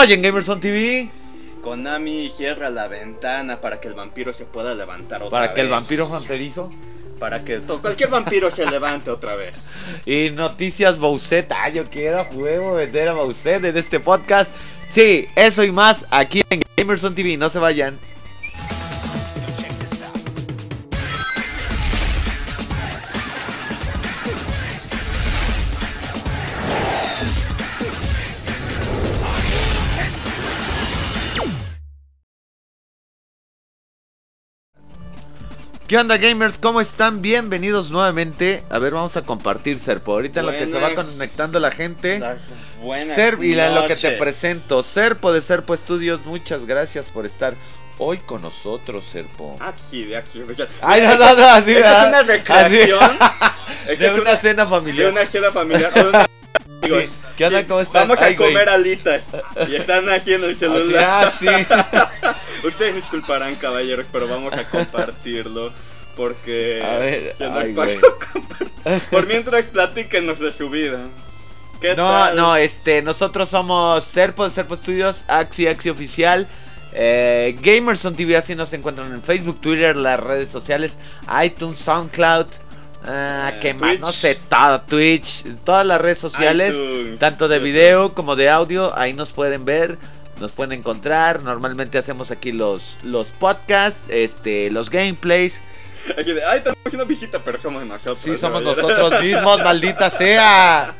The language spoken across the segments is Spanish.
hoy en Gamerson TV. Konami cierra la ventana para que el vampiro se pueda levantar otra Para que el vez. vampiro fronterizo. Para que cualquier vampiro se levante otra vez. Y noticias Bowsette. Ah, yo quiero a huevo meter a Bowsette en este podcast. Sí, eso y más aquí en Gamerson TV. No se vayan. ¿Qué onda gamers? ¿Cómo están? Bienvenidos nuevamente. A ver, vamos a compartir Serpo. Ahorita en lo que se va conectando la gente. Buenas Ser y en lo que te presento. Serpo de Serpo Studios, muchas gracias por estar hoy con nosotros, Serpo. Axi de oficial. Ay, no, no, no, es una recreación. De es una cena de familiar. una cena familiar. amigos. Sí. ¿Qué onda? ¿Cómo están? Vamos a Ay, güey. comer alitas. Y están haciendo el Así, celular. ah, sí. Ustedes disculparán, caballeros, pero vamos a compartirlo. Porque. A ver, se nos ay, pasó. Por mientras, platíquenos de su vida. ¿Qué No, tal? no, este, nosotros somos Serpo de Serpo Studios, Axi, Axi Oficial. Eh, Gamerson TV, así nos encuentran en Facebook, Twitter, las redes sociales, iTunes, SoundCloud. Ah, Eh, ¿Qué más? No sé, todo, Twitch, todas las redes sociales, iTunes, tanto de video como de audio, ahí nos pueden ver, nos pueden encontrar. Normalmente hacemos aquí los, los podcasts, este, los gameplays. Ay, tenemos una visita, pero somos nosotros. Sí, somos nosotros mismos, maldita sea.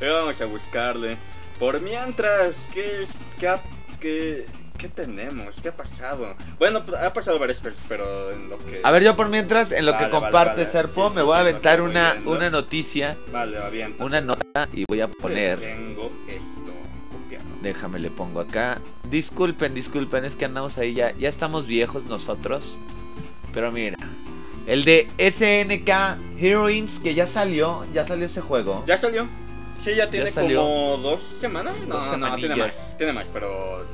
Eh, Vamos a buscarle. Por mientras, ¿qué, es- qué, qué, qué tenemos? ¿Qué ha pasado? Bueno, pues, ha pasado varias cosas, pero en lo que... A ver, yo por mientras, en lo que Vale, comparte vale. Serpo, Sí, me sí, voy a aventar una, viendo. una noticia, Vale, avienta. una nota y voy a poner. Tengo esto copiado. Déjame le pongo acá. Disculpen, disculpen, es que andamos ahí ya. Ya estamos viejos nosotros. Pero mira. El de SNK Heroines que ya salió. Ya salió ese juego. ¿Ya salió? Sí, ya tiene como dos semanas. No, Dos no, tiene más. Tiene más, pero...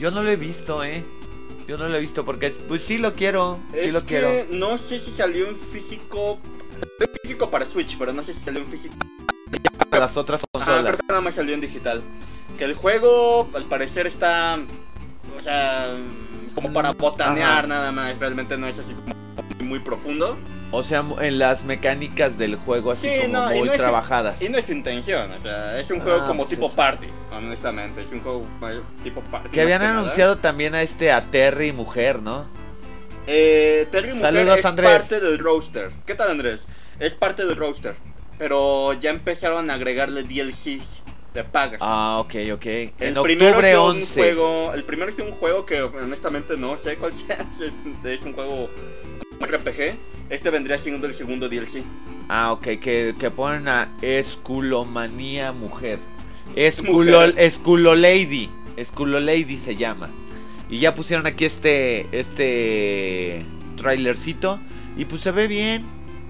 Yo no lo he visto, eh. Yo no lo he visto porque pues sí lo quiero. Sí es lo que quiero. no sé si salió en físico... Físico para Switch, pero no sé si salió en físico Para las otras consolas. creo que nada más salió en digital. Que el juego, al parecer, está. O sea. Como para botanear Ajá. nada más. Realmente no es así como muy profundo. O sea, en las mecánicas del juego así Sí, como no, y muy no es- trabajadas. Y no es intención. O sea, es un juego Ah, como pues tipo es- party. Honestamente, es un juego tipo party. Que habían nada. anunciado también a este a Terry Mujer, ¿no? Eh, Terry Mujer Saludos, es Andrés. parte del roster. ¿Qué tal, Andrés? Es parte del roster. Pero ya empezaron a agregarle DLCs de pagas. Ah, ok, ok. El En octubre es de un 11. juego, el primero es un juego que honestamente no sé cuál sea, es, es un juego RPG. Este vendría siendo el segundo DLC. Ah, ok, que, que ponen a Esculomanía Mujer. Esculo. Esculo Lady. Esculo Lady se llama. Y ya pusieron aquí este. Este. Trailercito. Y pues se ve bien.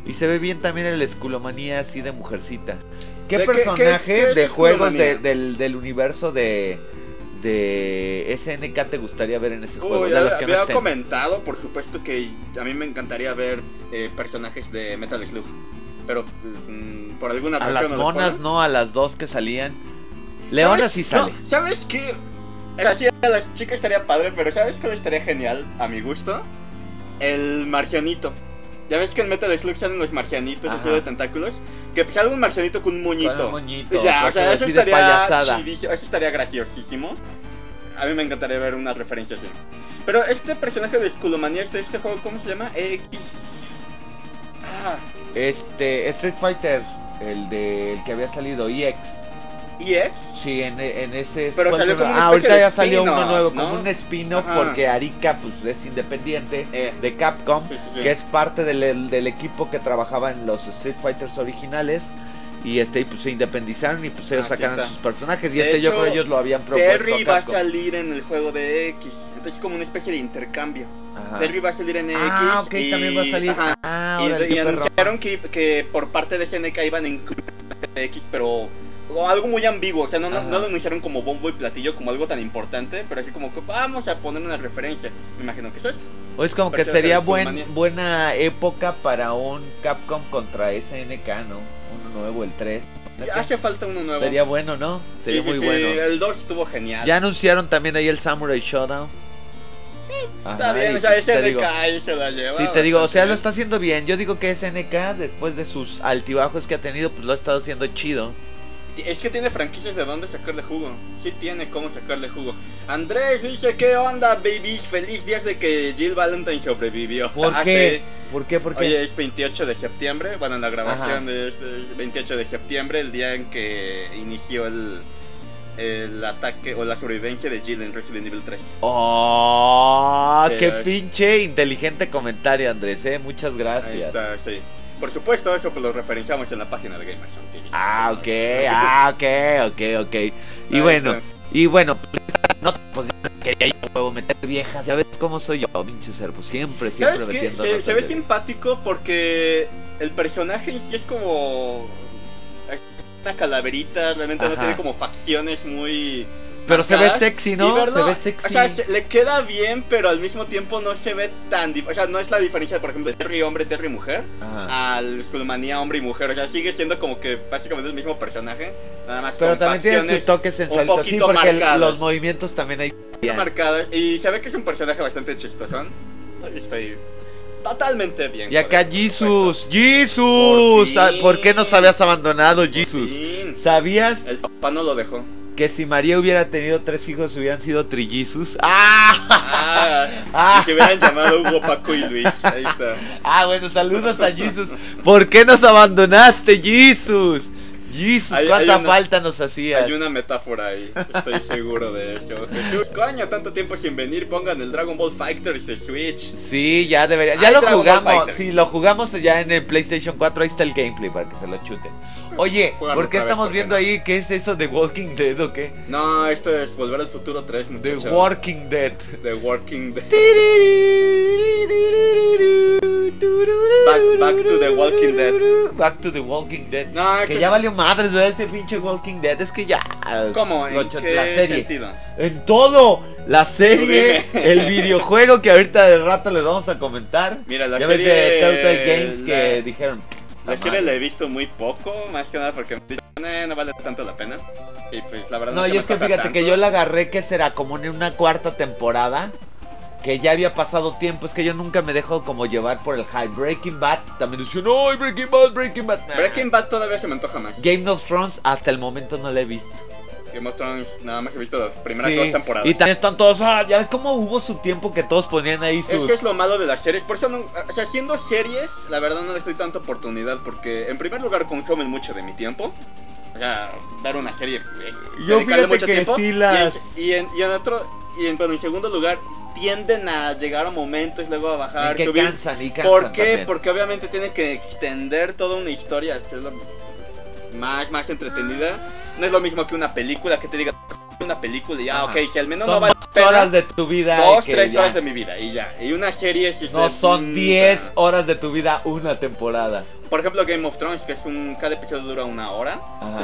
Y se ve bien también el Esculomanía así de mujercita. ¿Qué ¿De qué- qué es- personaje es de juegos de- del, del universo de. De SNK te gustaría ver en ese juego? Uy, de los que no había estén. comentado, por supuesto que a mí me encantaría ver eh, personajes de Metal Slug. Pero pues, mm, por alguna A razón las no monas, no, a las dos que salían. Leona sí sale. No, ¿Sabes qué? Así a las chicas estaría padre, pero ¿sabes cuál estaría genial a mi gusto? El marcianito. Ya ves que en Metal Slug salen los marcianitos así Ajá. de tentáculos. Que pues salga un marcianito con un moñito. Con un moñito, ya, o sea, eso de estaría payasada. chidísimo, eso estaría graciosísimo. A mí me encantaría ver una referencia así. Pero este personaje de Skullomania, este, este juego, ¿cómo se llama? X. Ah, Este, Street Fighter, el de el que había salido, EX. EX. Sí, en, en ese. Pero Ah, ahorita ya salió uno nuevo, ¿no? como un spin-off, porque Arika pues es independiente Eh, de Capcom, sí, sí, sí. que es parte del, del equipo que trabajaba en los Street Fighters originales. Y este, y, pues se independizaron y pues ellos Aquí sacaron está. sus personajes. Y De este yo hecho, creo ellos lo habían propuesto. Terry va a salir en el juego de X. Entonces es como una especie de intercambio. Ajá. Terry va a salir en X. Ah, ok, y, también va a salir. Ah, y, y anunciaron que, que por parte de SNK iban a incluir X, pero o algo muy ambiguo. O sea, no, no, lo anunciaron como bombo y platillo, como algo tan importante, pero así como que vamos a poner una referencia. Me imagino que eso es. O es como que sería buen, buena época para un Capcom contra SNK, ¿no? Uno nuevo, el 3. Hace falta uno nuevo. Sería bueno, ¿no? Sería Sí, sí, muy sí, bueno. El 2 estuvo genial. Ya anunciaron también ahí el Samurai Showdown. Está Ajá, bien, y o sea, pues de digo- ahí se la lleva. Sí, te digo, o sea, lo está haciendo bien. Yo digo que SNK, después de sus altibajos que ha tenido, pues lo ha estado haciendo chido. Es que tiene franquicias de dónde sacarle jugo. Sí tiene cómo sacarle jugo. Andrés dice, ¿qué onda, babies? Feliz días de que Jill Valentine sobrevivió. ¿Por Hace- qué? ¿Por qué? ¿Por qué? Hoy es 28 de septiembre, bueno, en la grabación Ajá. de este es 28 de septiembre, el día en que inició el, el ataque o la sobrevivencia de Jill en Resident Evil 3. ¡Oh! Sí, ¡Qué es- pinche inteligente comentario, Andrés! ¿eh? Muchas Ahí gracias. está, sí. Por supuesto, eso pues lo referenciamos en la página de Gamers on TV. Ah, ok, ¿no? ah, ok, ok, ok. Y Ahí bueno, está. y bueno, no, pues quería yo huevo meter viejas, ya ves cómo soy yo, pinche servo, siempre, siempre ¿Sabes qué? metiendo Se, notas se ve simpático porque el personaje en sí es como. Una calaverita, realmente no Ajá. tiene como facciones muy. Pero se ve sexy, ¿no? se ve sexy. O sea, se- le queda bien, pero al mismo tiempo no se ve tan. O sea, no es la diferencia, por ejemplo, de Terry hombre, Terry mujer, Ajá. al Skullmanía hombre y mujer. O sea, sigue siendo como que básicamente el mismo personaje, nada más Pero con también tiene su toque sensualito, sí, porque el- los movimientos también hay. marcadas. Y se ve que es un personaje bastante chistosón. Estoy totalmente bien. Y acá Jesus. Jesus, Por ¿por qué nos habías abandonado, Jesus? ¿Sabías El papá no lo dejó. Que si María hubiera tenido tres hijos hubieran sido trillizos? ¡Ah! Ah, Ah. y se hubieran llamado Hugo, Paco y Luis. Ahí está. Ah, bueno, saludos a Jesus. ¿Por qué nos abandonaste, Jesus? Jesus, Hay- ¿cuánta hay una- falta nos hacías? Hay una metáfora ahí, estoy seguro de eso. Jesús, coño, tanto tiempo sin venir, pongan el Dragon Ball Fighters de Switch. Sí, ya debería. Ya lo Dragon jugamos. Sí, lo jugamos ya en el PlayStation 4. Ahí está el gameplay para que se lo chuten. Oye, ¿por qué vez, estamos ¿por qué viendo no? ahí qué es eso de Walking Dead o qué? No, esto es Volver al Futuro 3, The muchachos. Walking Dead. The Walking Dead. Back- back to the Walking Dead. Back to the Walking Dead. No, Que esto ya valió madres de ese pinche Walking Dead. Es que ya. ¿Cómo? ¿En Rocho- qué la serie. sentido? En todo. La serie, el videojuego que ahorita de rato les vamos a comentar. Mira, la ya serie... de Telltale Games que la- dijeron. La "La serie madre". la he visto muy poco, más que nada porque "Eh, no vale tanto la pena. Y pues la verdad No, se y me es que fíjate tanto. que yo la agarré que será como en una cuarta temporada. Que ya había pasado tiempo, es que yo nunca me dejo como llevar por el hype. Breaking Bad también decían, ¡ay, Breaking Bad, Breaking Bad! Nah. Breaking Bad todavía se me antoja más. Game of Thrones hasta el momento no la he visto. Game of Thrones nada más he visto las primeras Sí, dos temporadas. Y también están todos, ah, ya ves cómo hubo su tiempo que todos ponían ahí Es que es lo malo de las series, por eso no, o sea, haciendo series, la verdad no les doy tanta oportunidad porque en primer lugar consumen mucho de mi tiempo. O sea, ver una serie es Yo fíjate mucho que tiempo. sí y en- las- Y en, y en otro, y en, bueno, en segundo lugar, tienden a llegar a momentos, luego a bajar, que subir. cansan y cansan ¿Por qué? también. Porque obviamente tienen que extender toda una historia, hacerla más, más entretenida. No es lo mismo que una película que te diga una película y ya, Ajá. ok, si al menos Son no vale pena, horas de tu vida. dos, que tres ya- horas de mi vida y ya. Y una serie es No, de- son mm, 10 horas de tu vida, una temporada. Por ejemplo, Game of Thrones, que es un. Cada episodio dura una hora.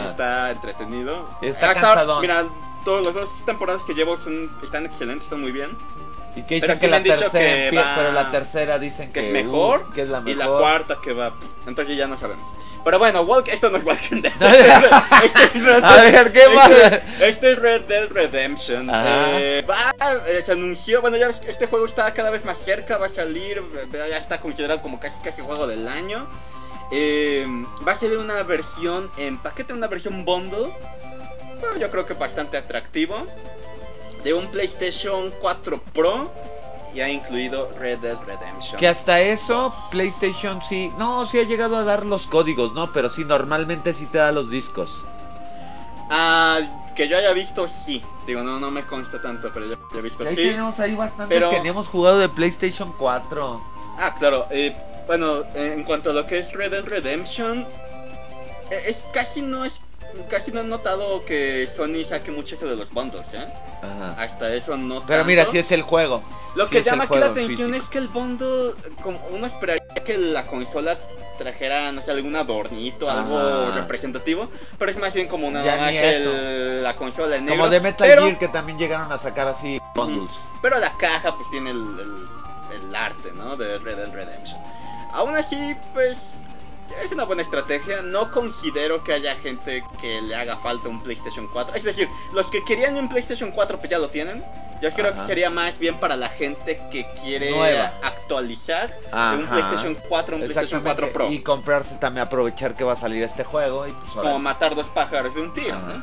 Está entretenido. Está Hasta cansadón. Mira, todas las dos temporadas que llevo son, están excelentes, están muy bien. Y que Pero dicen sí que la han dicho tercera que empie- va- pero la tercera dicen Que que, es mejor. uf, que es la Y mejor. la cuarta que va. Entonces ya no sabemos. Pero bueno, Walk, esto no es Walking Dead. Este es Red A ver, ¿qué más? Este, este es Red Dead Redemption. Eh, va, eh, se anunció, bueno, ya que este juego está cada vez más cerca, va a salir, eh, ya está considerado como casi casi juego del año. Eh, va a salir una versión en paquete, una versión bundle. Bueno, yo creo que bastante atractivo. De un PlayStation 4 Pro. Y ha incluido Red Dead Redemption. Que hasta eso, PlayStation sí. No, sí ha llegado a dar los códigos, ¿no? Pero sí, normalmente sí te da los discos. Ah, que yo haya visto, sí. Digo, no, no me consta tanto, pero yo ya he visto, ahí sí. tenemos ahí bastantes pero- que hemos jugado de PlayStation 4. Ah, claro. eh, bueno, en cuanto a lo que es Red Dead Redemption, eh, es casi no es casi no he notado que Sony saque mucho eso de los bundles, ¿eh? Ajá. Hasta eso no. Pero tanto. mira, si es el juego. Lo sí que llama aquí la atención físico. es que el bundle, como uno esperaría que la consola trajera, no sé, algún adornito, algo representativo, pero es más bien como Ya más el- la consola en negro. Como de Metal pero, Gear que también llegaron a sacar así bundles. pero la caja pues tiene el, el- el arte, ¿no? De Red Dead Redemption. Aún así, pues es una buena estrategia. No considero que haya gente que le haga falta un PlayStation 4. Es decir, los que querían un PlayStation 4 pues ya lo tienen. Yo creo Ajá. que sería más bien para la gente que quiere Nueva. actualizar de un. PlayStation 4 a un PlayStation 4 Pro. Y comprarse también, aprovechar que va a salir este juego y pues como matar dos pájaros de un tiro. ¿no?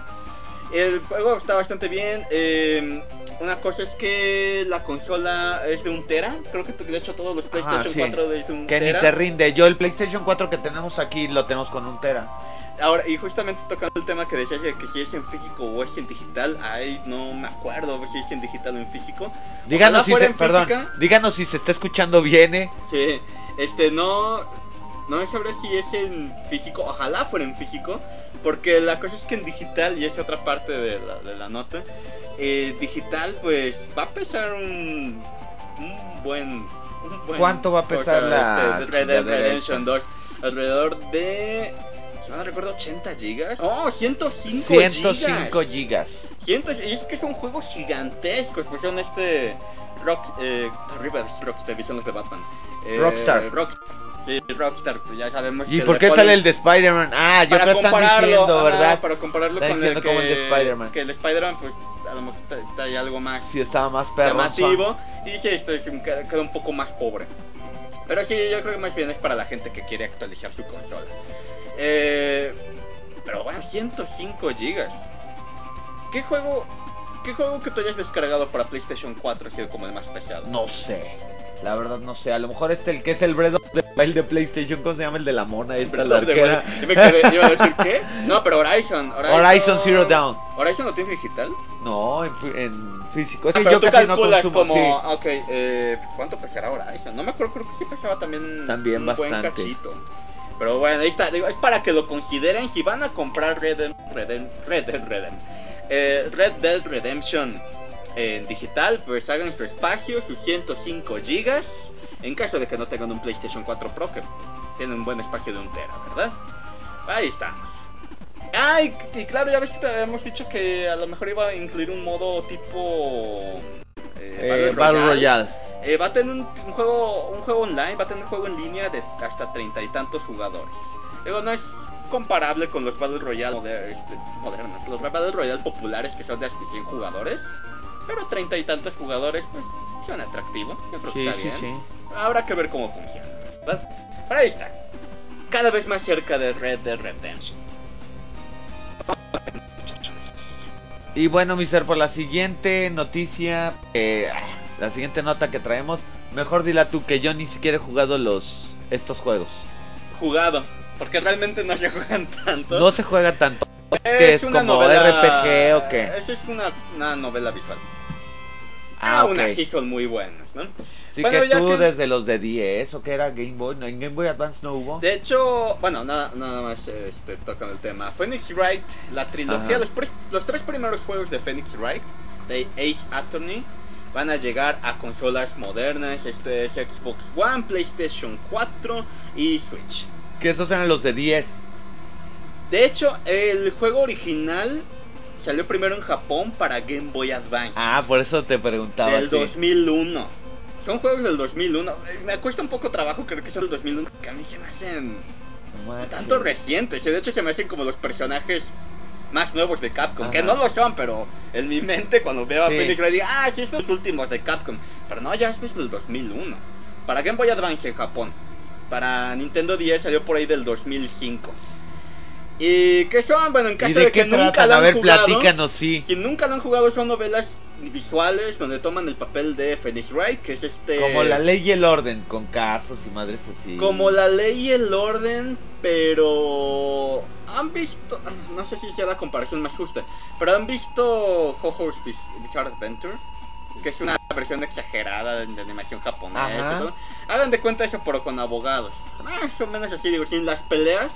El juego está bastante bien. eh, una cosa es que la consola es de un tera. Creo que de hecho todos los PlayStation sí. 4 es de un que ni tera. te rinde. Yo el PlayStation 4 que tenemos aquí lo tenemos con un tera. Ahora, y justamente tocando el tema que decías de que si es en físico o es en digital, ay, no me acuerdo si es en digital o en físico. Díganos si se, perdón, física. díganos si se está escuchando bien, eh. Sí, este, no, no sabré si es en físico, ojalá fuera en físico, porque la cosa es que en digital, y es otra parte de la, de la nota, eh, digital pues va a pesar un, un buen... un buen ¿Cuánto va a pesar la este, Red Dead Redemption 2? Alrededor de... Si no recuerdo, 80 gigas. Oh, 105 105 gigas. gigas. Y es que son juegos gigantescos, pues son este Rock, eh, arriba son los de Batman. Eh, Rockstar. Rockstar. Sí, Rockstar, pues ya sabemos ¿Y que por qué ponen- sale el de Spider-Man? Ah, yo creo que están diciendo, ¿verdad? Para compararlo Están con el que, como el de Spider-Man. Que el de Spider-Man, pues a lo mejor ahí algo más Sí, estaba más perro. llamativo. Y dice esto, es un- queda un poco más pobre. Pero sí, yo creo que más bien es para la gente que quiere actualizar su consola. Eh, pero bueno, 105 gigas. ¿Qué juego, ¿Qué juego que tú hayas descargado para PlayStation 4 ha sido como el más pesado? No sé. La verdad no sé. A lo mejor este el que es el Breath of the Wild de PlayStation, ¿cómo se llama el de la mona? Esta Breath of the arquera. Wild. Yo me quedé- iba a decir, ¿qué? No, pero Horizon. Horizon, Horizon Zero Dawn. ¿Horizon lo tiene digital? No, en, en físico. Es Ah, pero yo tú casi no consumo. como, sí. ok, eh, pues, ¿cuánto pesará Horizon? No me acuerdo, creo que sí pesaba también, También un buen bastante. cachito. Pero bueno, ahí está, digo, es para que lo consideren si van a comprar Red Dead, Redem- Red Dead, Redem- eh, Red Dead Redemption en digital, pues hagan su espacio, sus 105 gigas, en caso de que no tengan un PlayStation 4 Pro, que tiene un buen espacio de un tera, ¿verdad? Ahí estamos. Ay, y claro, ya ves que te habíamos dicho que a lo mejor iba a incluir un modo tipo... eh, Eh, Battle Royale. eh, va a tener un, un juego un juego online, va a tener juego en línea de hasta treinta y tantos jugadores. Digo, no es comparable con los Battle Royale este, modernos, los Battle Royale populares que son de hasta 100 jugadores. Pero treinta y tantos jugadores, pues, suena atractivo. Yo creo que Sí, está sí, bien. sí. Habrá que ver cómo funciona. ¿verdad? Pero ahí está. Cada vez más cerca de Red Dead Redemption. Y bueno, mi ser, por la siguiente noticia, eh, la siguiente nota que traemos, mejor dila tú que yo ni siquiera he jugado los estos juegos. Jugado. Porque realmente no se juegan tanto. No se juega tanto. Es que es una como novela- RPG o qué. Eso es una, una novela visual. Ah, Aún ok. así son muy buenos, ¿no? Sí Bueno, que tú que- desde los de 10 o que era Game Boy, no, en Game Boy Advance no hubo. De hecho, bueno, nada, nada más este, tocan el tema. Phoenix Wright, la trilogía, los, los tres primeros juegos de Phoenix Wright, de Ace Attorney, van a llegar a consolas modernas. Este es Xbox One, PlayStation 4 y Switch. Que esos eran los de 10. De hecho, el juego original salió primero en Japón para Game Boy Advance. Ah, por eso te preguntaba. del sí. 2001. Son juegos del 2001. Eh, Me cuesta un poco trabajo creer que son del 2001, que a mí se me hacen tanto recientes. De hecho, se me hacen como los personajes más nuevos de Capcom. Que no lo son, pero en mi mente cuando veo Sí. a Phoenix digo, ah, sí, es los últimos de Capcom. Pero no, ya es del 2001. Para Game Boy Advance en Japón. Para Nintendo 10 salió por ahí del 2005. Y que son, bueno, en ¿Y caso de que nunca lo A han ver, jugado, platícanos, sí. si nunca lo han jugado, son novelas visuales donde toman el papel de Phoenix Wright, que es este. Como la ley y el orden, con casos y madres así. Como la ley y el orden, pero. Han visto. No sé si sea la comparación más justa, pero han visto Biz- Bizarre Adventure, que es una versión exagerada de, de animación japonesa. Hagan de cuenta eso, pero con abogados. Más o menos así, digo, sin las peleas,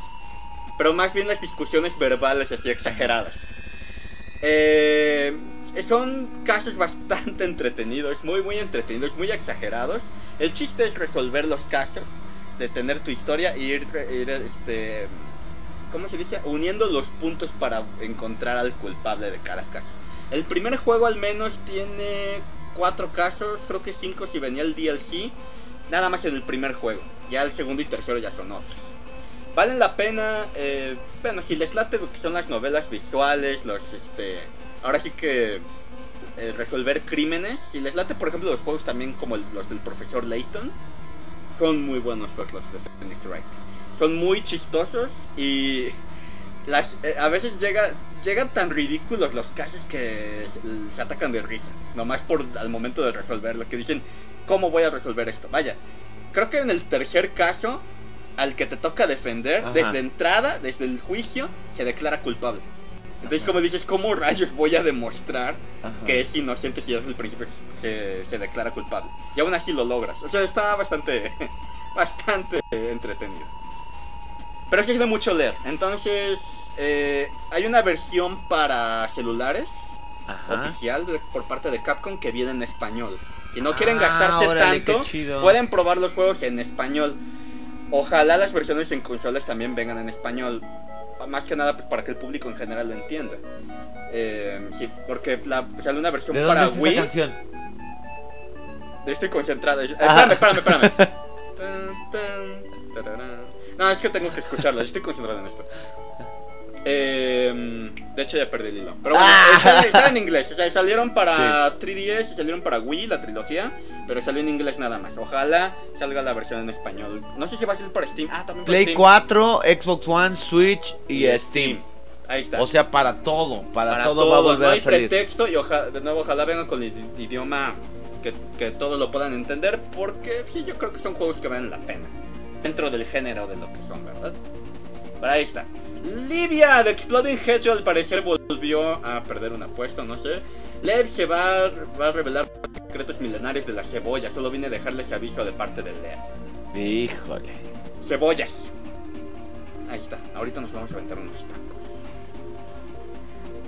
pero más bien las discusiones verbales así exageradas. Eh, son casos bastante entretenidos, muy muy entretenidos, muy exagerados. El chiste es resolver los casos, detener tu historia y ir, ir, este, ¿cómo se dice? Uniendo los puntos para encontrar al culpable de cada caso. El primer juego al menos tiene cuatro casos, creo que cinco si venía el DLC, nada más en el primer juego. Ya el segundo y tercero ya son otros. Valen la pena. eh, bueno, si les late lo que son las novelas visuales, los este. Ahora sí que. eh, resolver crímenes. Si les late, por ejemplo, los juegos también como el- los del profesor Layton. Son muy buenos juegos los de Phoenix Wright. Son muy chistosos y. Las, eh, a veces llega, llegan tan ridículos los casos que se, se atacan de risa. Nomás por al momento de resolverlo. Que dicen, ¿cómo voy a resolver esto? Vaya, creo que en el tercer caso, al que te toca defender, Ajá. desde entrada, desde el juicio, se declara culpable. Entonces, como dices, ¿cómo rayos voy a demostrar Ajá. que es inocente si desde el principio se, se declara culpable? Y aún así lo logras. O sea, está bastante, bastante entretenido. Pero sí es de mucho leer. Entonces, eh, hay una versión para celulares Ajá. oficial de- por parte de Capcom que viene en español. Si no quieren Ah, gastarse órale, tanto, pueden probar los juegos en español. Ojalá las versiones en consolas también vengan en español. Más que nada, pues para que el público en general lo entienda. Eh, sí, porque la, sale una versión ¿De dónde para es esa Wii. canción? Yo Estoy concentrado. Eh, Ah. espérame, espérame, espérame. No, es que tengo que escucharlo. Yo estoy concentrado en esto. Eh, de hecho, ya perdí el hilo. Pero bueno, Ah. está, está en inglés. O sea, salieron para 3DS y salieron para Wii, la trilogía. Pero salió en inglés nada más. Ojalá salga la versión en español. No sé si va a salir para Steam. Ah, también para Play Steam. 4, Xbox One, Switch y, Steam. Ahí está. O sea, para todo, para, para todo, todo, va a volver no hay a salir. pretexto y de nuevo ojalá vengan con el idi- idioma que, que todos lo puedan entender porque sí yo creo que son juegos que valen la pena dentro del género de lo que son verdad pero ahí está Livia de Exploding Hedgehog al parecer volvió a perder una apuesta no sé Lev se va, va a revelar secretos milenarios de la cebolla solo vine a dejarles aviso de parte de Lev Híjole. cebollas ahí está ahorita nos vamos a aventar unos tacos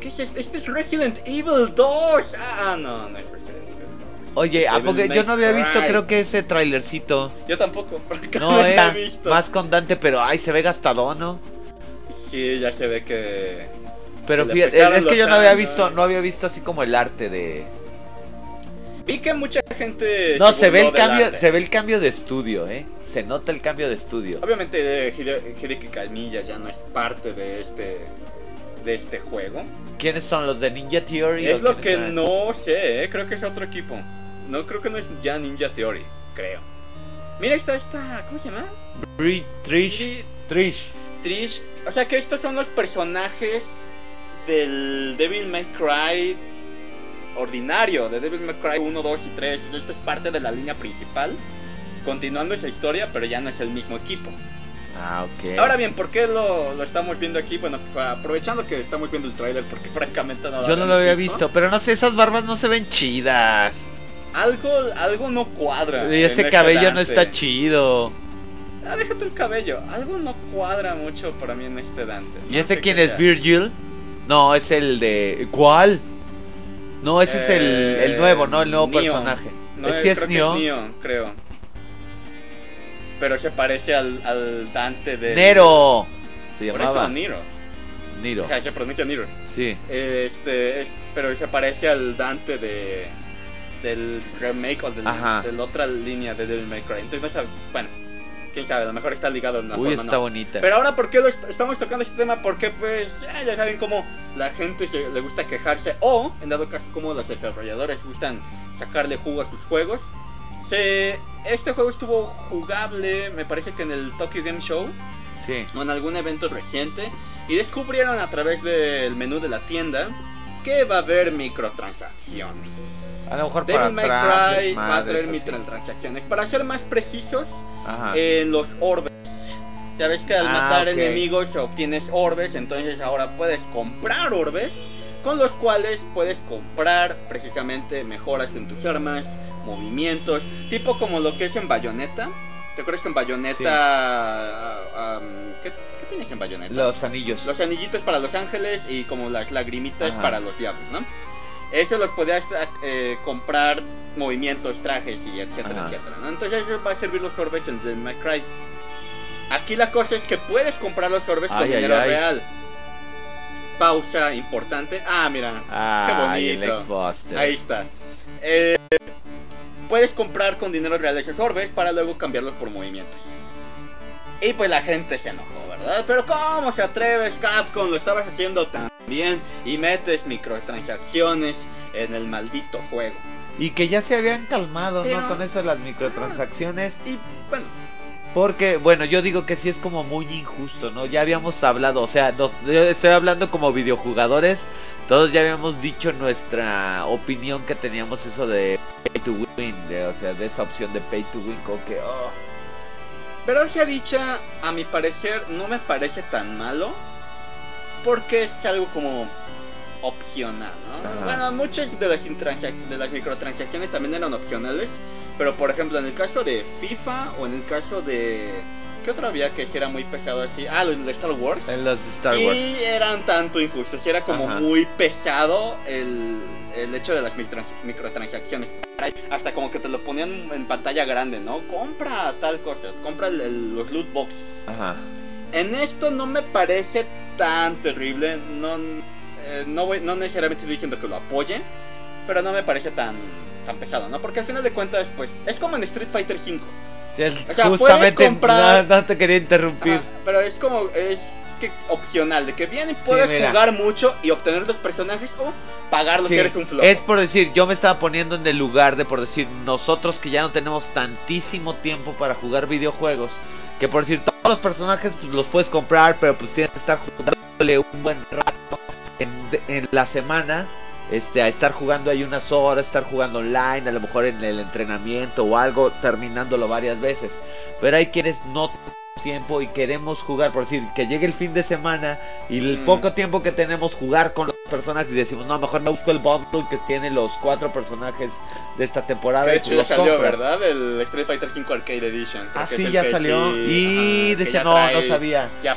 ¿Qué es esto? Este es Resident Evil 2. Ah, no, no es Resident Evil 2. Oye, ¿a poco? Yo no había visto, creo que ese trailercito. Yo tampoco, No, no, eh, visto. más con Dante, pero ay, se ve gastadón, ¿no? Sí, ya se ve que. Pero fíjate, es que yo no había visto, no había visto así como el arte de. Vi que mucha gente. No, se ve el cambio, arte. se ve el cambio de estudio, ¿eh? Se nota el cambio de estudio. Obviamente, eh, Hide- Hideki Kamiya ya no es parte de este. De este juego. ¿Quiénes son los de Ninja Theory? Es lo que son? no sé, eh, creo que es otro equipo. No, creo que no es ya Ninja Theory, creo. Mira, está esta. ¿Cómo se llama? Bri- Trish, Tri- Trish. Trish. O sea que estos son los personajes del Devil May Cry ordinario, de Devil May Cry 1, 2 y 3. Esto es parte de la línea principal. Continuando esa historia, pero ya no es el mismo equipo. Ah, ok. Ahora bien, ¿por qué lo, lo estamos viendo aquí? Bueno, aprovechando que estamos viendo el tráiler, porque francamente no Yo no lo había visto, pero no sé, esas barbas no se ven chidas. Algo, algo no cuadra. Y ese cabello no está chido. Ah, déjate el cabello. Algo no cuadra mucho para mí en este Dante. ¿Y No ese quién es? ¿Virgil? No, es el de. ¿Cuál? No, ese es el, el Eh, nuevo, ¿no? El nuevo Neo. personaje. No, sí es creo Neo. que es Neo, creo. Pero se parece al, al Dante de. Nero. Se Por eso llamaba. Nero. Nero. Ajá, se pronuncia Nero. Sí. Este, es- pero se parece al Dante de del remake o del, de la otra línea de Devil May Cry. Entonces bueno, quién sabe, a lo mejor está ligado de una Uy, forma. está no. bonita. Pero ahora, ¿por qué lo est- estamos tocando este tema? Porque, pues, ya, ya saben cómo la gente se- le gusta quejarse, o, en dado caso, como los desarrolladores gustan sacarle jugo a sus juegos. Se, este juego estuvo jugable, me parece que en el Tokyo Game Show, Sí. o en algún evento reciente, y descubrieron a través del menú de la tienda que va a haber microtransacciones. A lo mejor para Devil May. Cry va a traer microtransacciones. Para ser más precisos, Ajá. en los orbes. Ya ves que al Ah, matar ok. enemigos obtienes orbes, entonces ahora puedes comprar orbes con los cuales puedes comprar precisamente mejoras en tus armas, movimientos, tipo como lo que es en Bayonetta. ¿Te acuerdas que en Bayonetta... ah, um, ¿qué, qué tienes en Bayonetta? Los anillos. Los anillitos para los ángeles y como las lagrimitas Ajá. para los diablos, ¿no? Eso los podías eh, comprar movimientos, trajes y etcétera, Ajá. etcétera, ¿no? Entonces eso va a servir los orbes en Devil May Cry. Aquí la cosa es que puedes comprar los orbes con Ay, dinero ay. real. Pausa importante. Ah, mira. Ay, bonito. el Xbuster. Ahí está. Eh, puedes comprar con dinero real esos orbes para luego cambiarlos por movimientos. Y pues la gente se enojó. Pero ¿cómo se atreves, Capcom? Lo estabas haciendo tan bien y metes microtransacciones en el maldito juego. Y que ya se habían calmado, Pero- ¿no? Con eso de las microtransacciones. Y bueno, Porque, bueno, yo digo que sí es como muy injusto, ¿no? Ya habíamos hablado, o sea, nos- yo estoy hablando como videojugadores. Todos ya habíamos dicho nuestra opinión que teníamos eso de pay to win, de, o sea, de esa opción de pay to win, como que, oh, pero esa dicha, a mi parecer, no me parece tan malo. Porque es algo como opcional, ¿no? Ajá. Bueno, muchas de las, de las microtransacciones también eran opcionales. Pero por ejemplo, en el caso de FIFA o en el caso de. ¿Qué otro había que si era muy pesado así? Ah, los de Star Wars. En los de Star Wars. Sí, eran tanto injustos. Sí, era como Ajá. muy pesado el, el, hecho de las microtransacciones. Hasta como que te lo ponían en pantalla grande, ¿no? Compra tal cosa. Compra el, el, los loot boxes. Ajá. En esto no me parece tan terrible. No, eh, no, voy, no necesariamente estoy diciendo que lo apoye. Pero no me parece tan, tan pesado, ¿no? Porque al final de cuentas, pues, es como en Street Fighter 5 es O sea, puedes justamente, comprar- no, no te quería interrumpir. Ajá, pero es como, es que opcional, de que bien y puedes mira. jugar mucho y obtener los personajes o pagarlos Sí, si eres un flojo. Es por decir, yo me estaba poniendo en el lugar de, por decir, nosotros que ya no tenemos tantísimo tiempo para jugar videojuegos, que por decir, todos los personajes pues, los puedes comprar, pero pues tienes que estar jugándole un buen rato en, en la semana, este, a estar jugando ahí unas horas, estar jugando online, a lo mejor en el entrenamiento o algo, terminándolo varias veces. Pero hay quienes no tiempo y queremos jugar, por decir, que llegue el fin de semana y el Mm. poco tiempo que tenemos jugar con los personajes y decimos, no, mejor me busco el bundle que tiene los cuatro personajes de esta temporada. Que de hecho ya salió, compras. ¿verdad? El Street Fighter V Arcade Edition. Creo Ah, ya salió. sí, y ajá, no, no trae- sabía. Ya.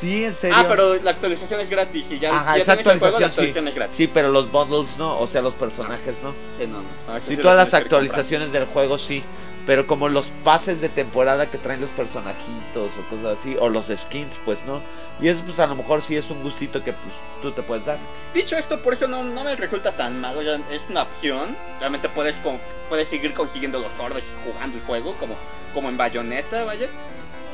Sí, en serio. Ah, pero la actualización es gratis y ya, Ajá, ya esa tienes el juego, la actualización actualización es gratis. sí. Sí, pero los bundles no, o sea, los personajes no. Sí, no, no. Ah, Sí, sí todas las actualizaciones del juego sí. Pero como los pases de temporada que traen los personajitos o cosas así, o los skins, pues no. Y eso pues a lo mejor sí es un gustito que pues tú te puedes dar. Dicho esto, por eso no, no me resulta tan malo, ya es una opción. Realmente puedes, puedes seguir consiguiendo los orbes jugando el juego, como, como en Bayonetta, vaya.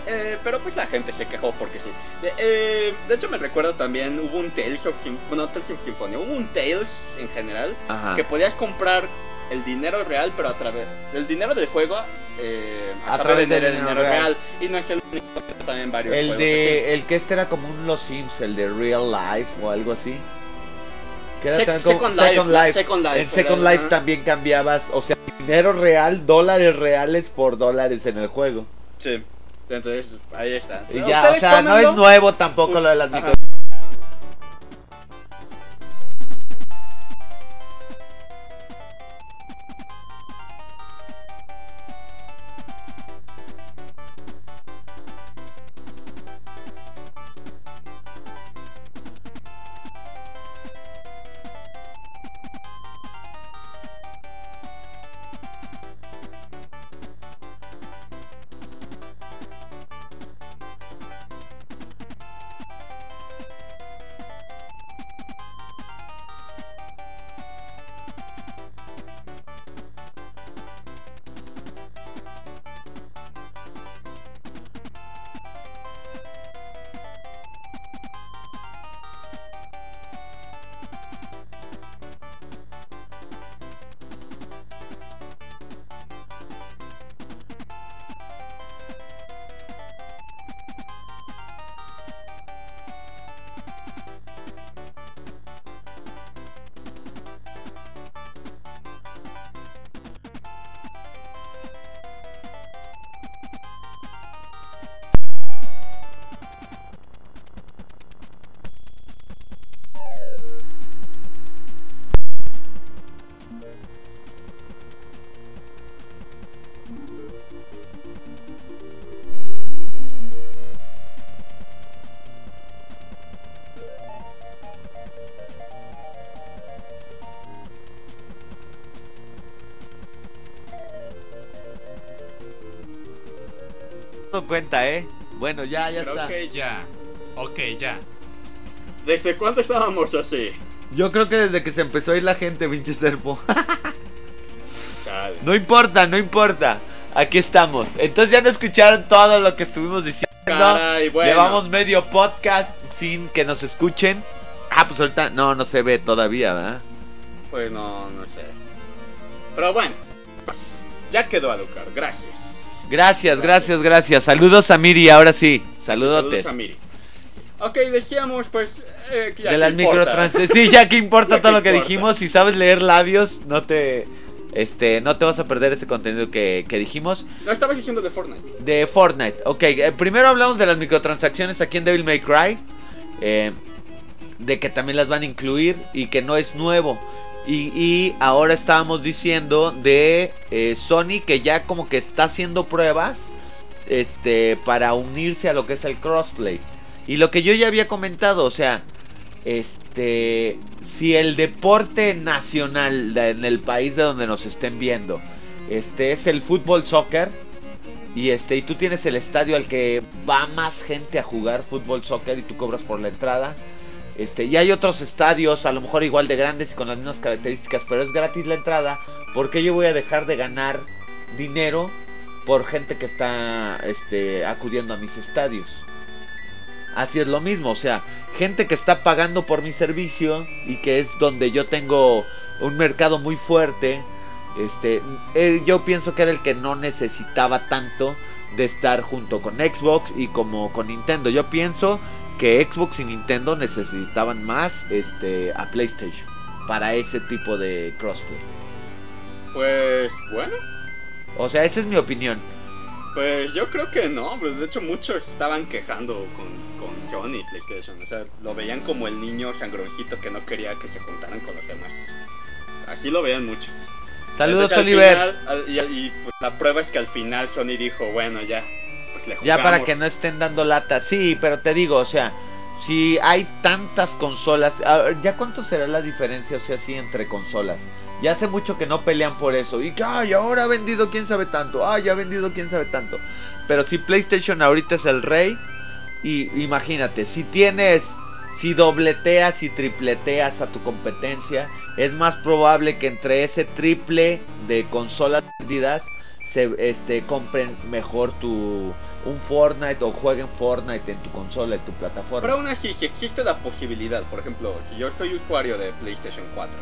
Eh, pero pues la gente se quejó porque sí. De, eh, de hecho me recuerdo también, hubo un Tales of bueno, Tales of Symphonia, hubo un Tales en general, Ajá. que podías comprar el dinero real, pero a través del dinero del juego, eh, a, A través través del del dinero, real. real. Y no es el único, también varios El juegos de el que este era como un Los Sims, el de Real Life o algo así. Que era Sec- también como- Second Life, Second Life. Second Life, En Second. Life también cambiabas, o sea, dinero real, dólares reales por dólares en el juego. Sí. Entonces, ahí está. Y ya, o sea, no es nuevo tampoco Pues, lo de las micro. Cuenta, ¿eh? Bueno, ya, ya Creo está. que Ya. Ok, ya. ¿Desde cuándo estábamos así? Yo creo que desde que se empezó a ir la gente, pinche serpo. No importa, no importa. Aquí estamos. Entonces ya no escucharon todo lo que estuvimos diciendo. bueno. Llevamos medio podcast sin que nos escuchen. Ah, pues ahorita no, no se ve todavía, ¿verdad? Pues no, no sé. Pero bueno, ya quedó Alucard, gracias. Gracias, gracias, gracias. Saludos a Miri, ahora sí. Saludotes. Saludos a Miri. Ok, decíamos pues... eh, que ya De las importa. microtrans... Sí, ya que importa Ya todo que lo que importa. dijimos. Si sabes leer labios, no te... Este, no te vas a perder ese contenido que, que dijimos. No, estabas diciendo de Fortnite. De Fortnite. Ok, eh, primero hablamos de las microtransacciones aquí en Devil May Cry. eh, de que también las van a incluir y que no es nuevo. Y, ahora estábamos diciendo de eh, Sony que ya como que está haciendo pruebas este, para unirse a lo que es el crossplay. Y lo que yo ya había comentado, o sea, este, si el deporte nacional en el país de donde nos estén viendo, este es el fútbol soccer y este y tú tienes el estadio al que va más gente a jugar fútbol soccer y tú cobras por la entrada. Este, y hay otros estadios, a lo mejor igual de grandes y con las mismas características, pero es gratis la entrada. porque yo voy a dejar de ganar dinero por gente que está este, acudiendo a mis estadios? Así es lo mismo, o sea, gente que está pagando por mi servicio y que es donde yo tengo un mercado muy fuerte. Este, yo pienso que era el que no necesitaba tanto de estar junto con Xbox y como con Nintendo. Yo pienso que Xbox y Nintendo necesitaban más este, a PlayStation para ese tipo de crossplay. Pues bueno, O sea, esa es mi opinión. pues yo creo que no, pues de hecho muchos estaban quejando con, con Sony y PlayStation, o sea, lo veían como el niño sangroncito que no quería que se juntaran con los demás. Así lo veían muchos. Saludos, Entonces, Oliver. final, al- y, y, pues, la prueba es que al final Sony dijo, bueno, ya, le Ya para que no estén dando lata. Sí, pero te digo, o sea, si hay tantas consolas, ¿ya cuánto será la diferencia, o sea, así entre consolas? Ya hace mucho que no pelean por eso. Y que, ay, ahora ha vendido quién sabe tanto. Ay, ya ha vendido quién sabe tanto. Pero si PlayStation ahorita es el rey, y imagínate, si tienes, si dobleteas y tripleteas a tu competencia, es más probable que entre ese triple de consolas vendidas se este compren mejor tu un Fortnite o jueguen Fortnite en tu consola, en tu plataforma. Pero aún así, si existe la posibilidad, por ejemplo, si yo soy usuario de PlayStation 4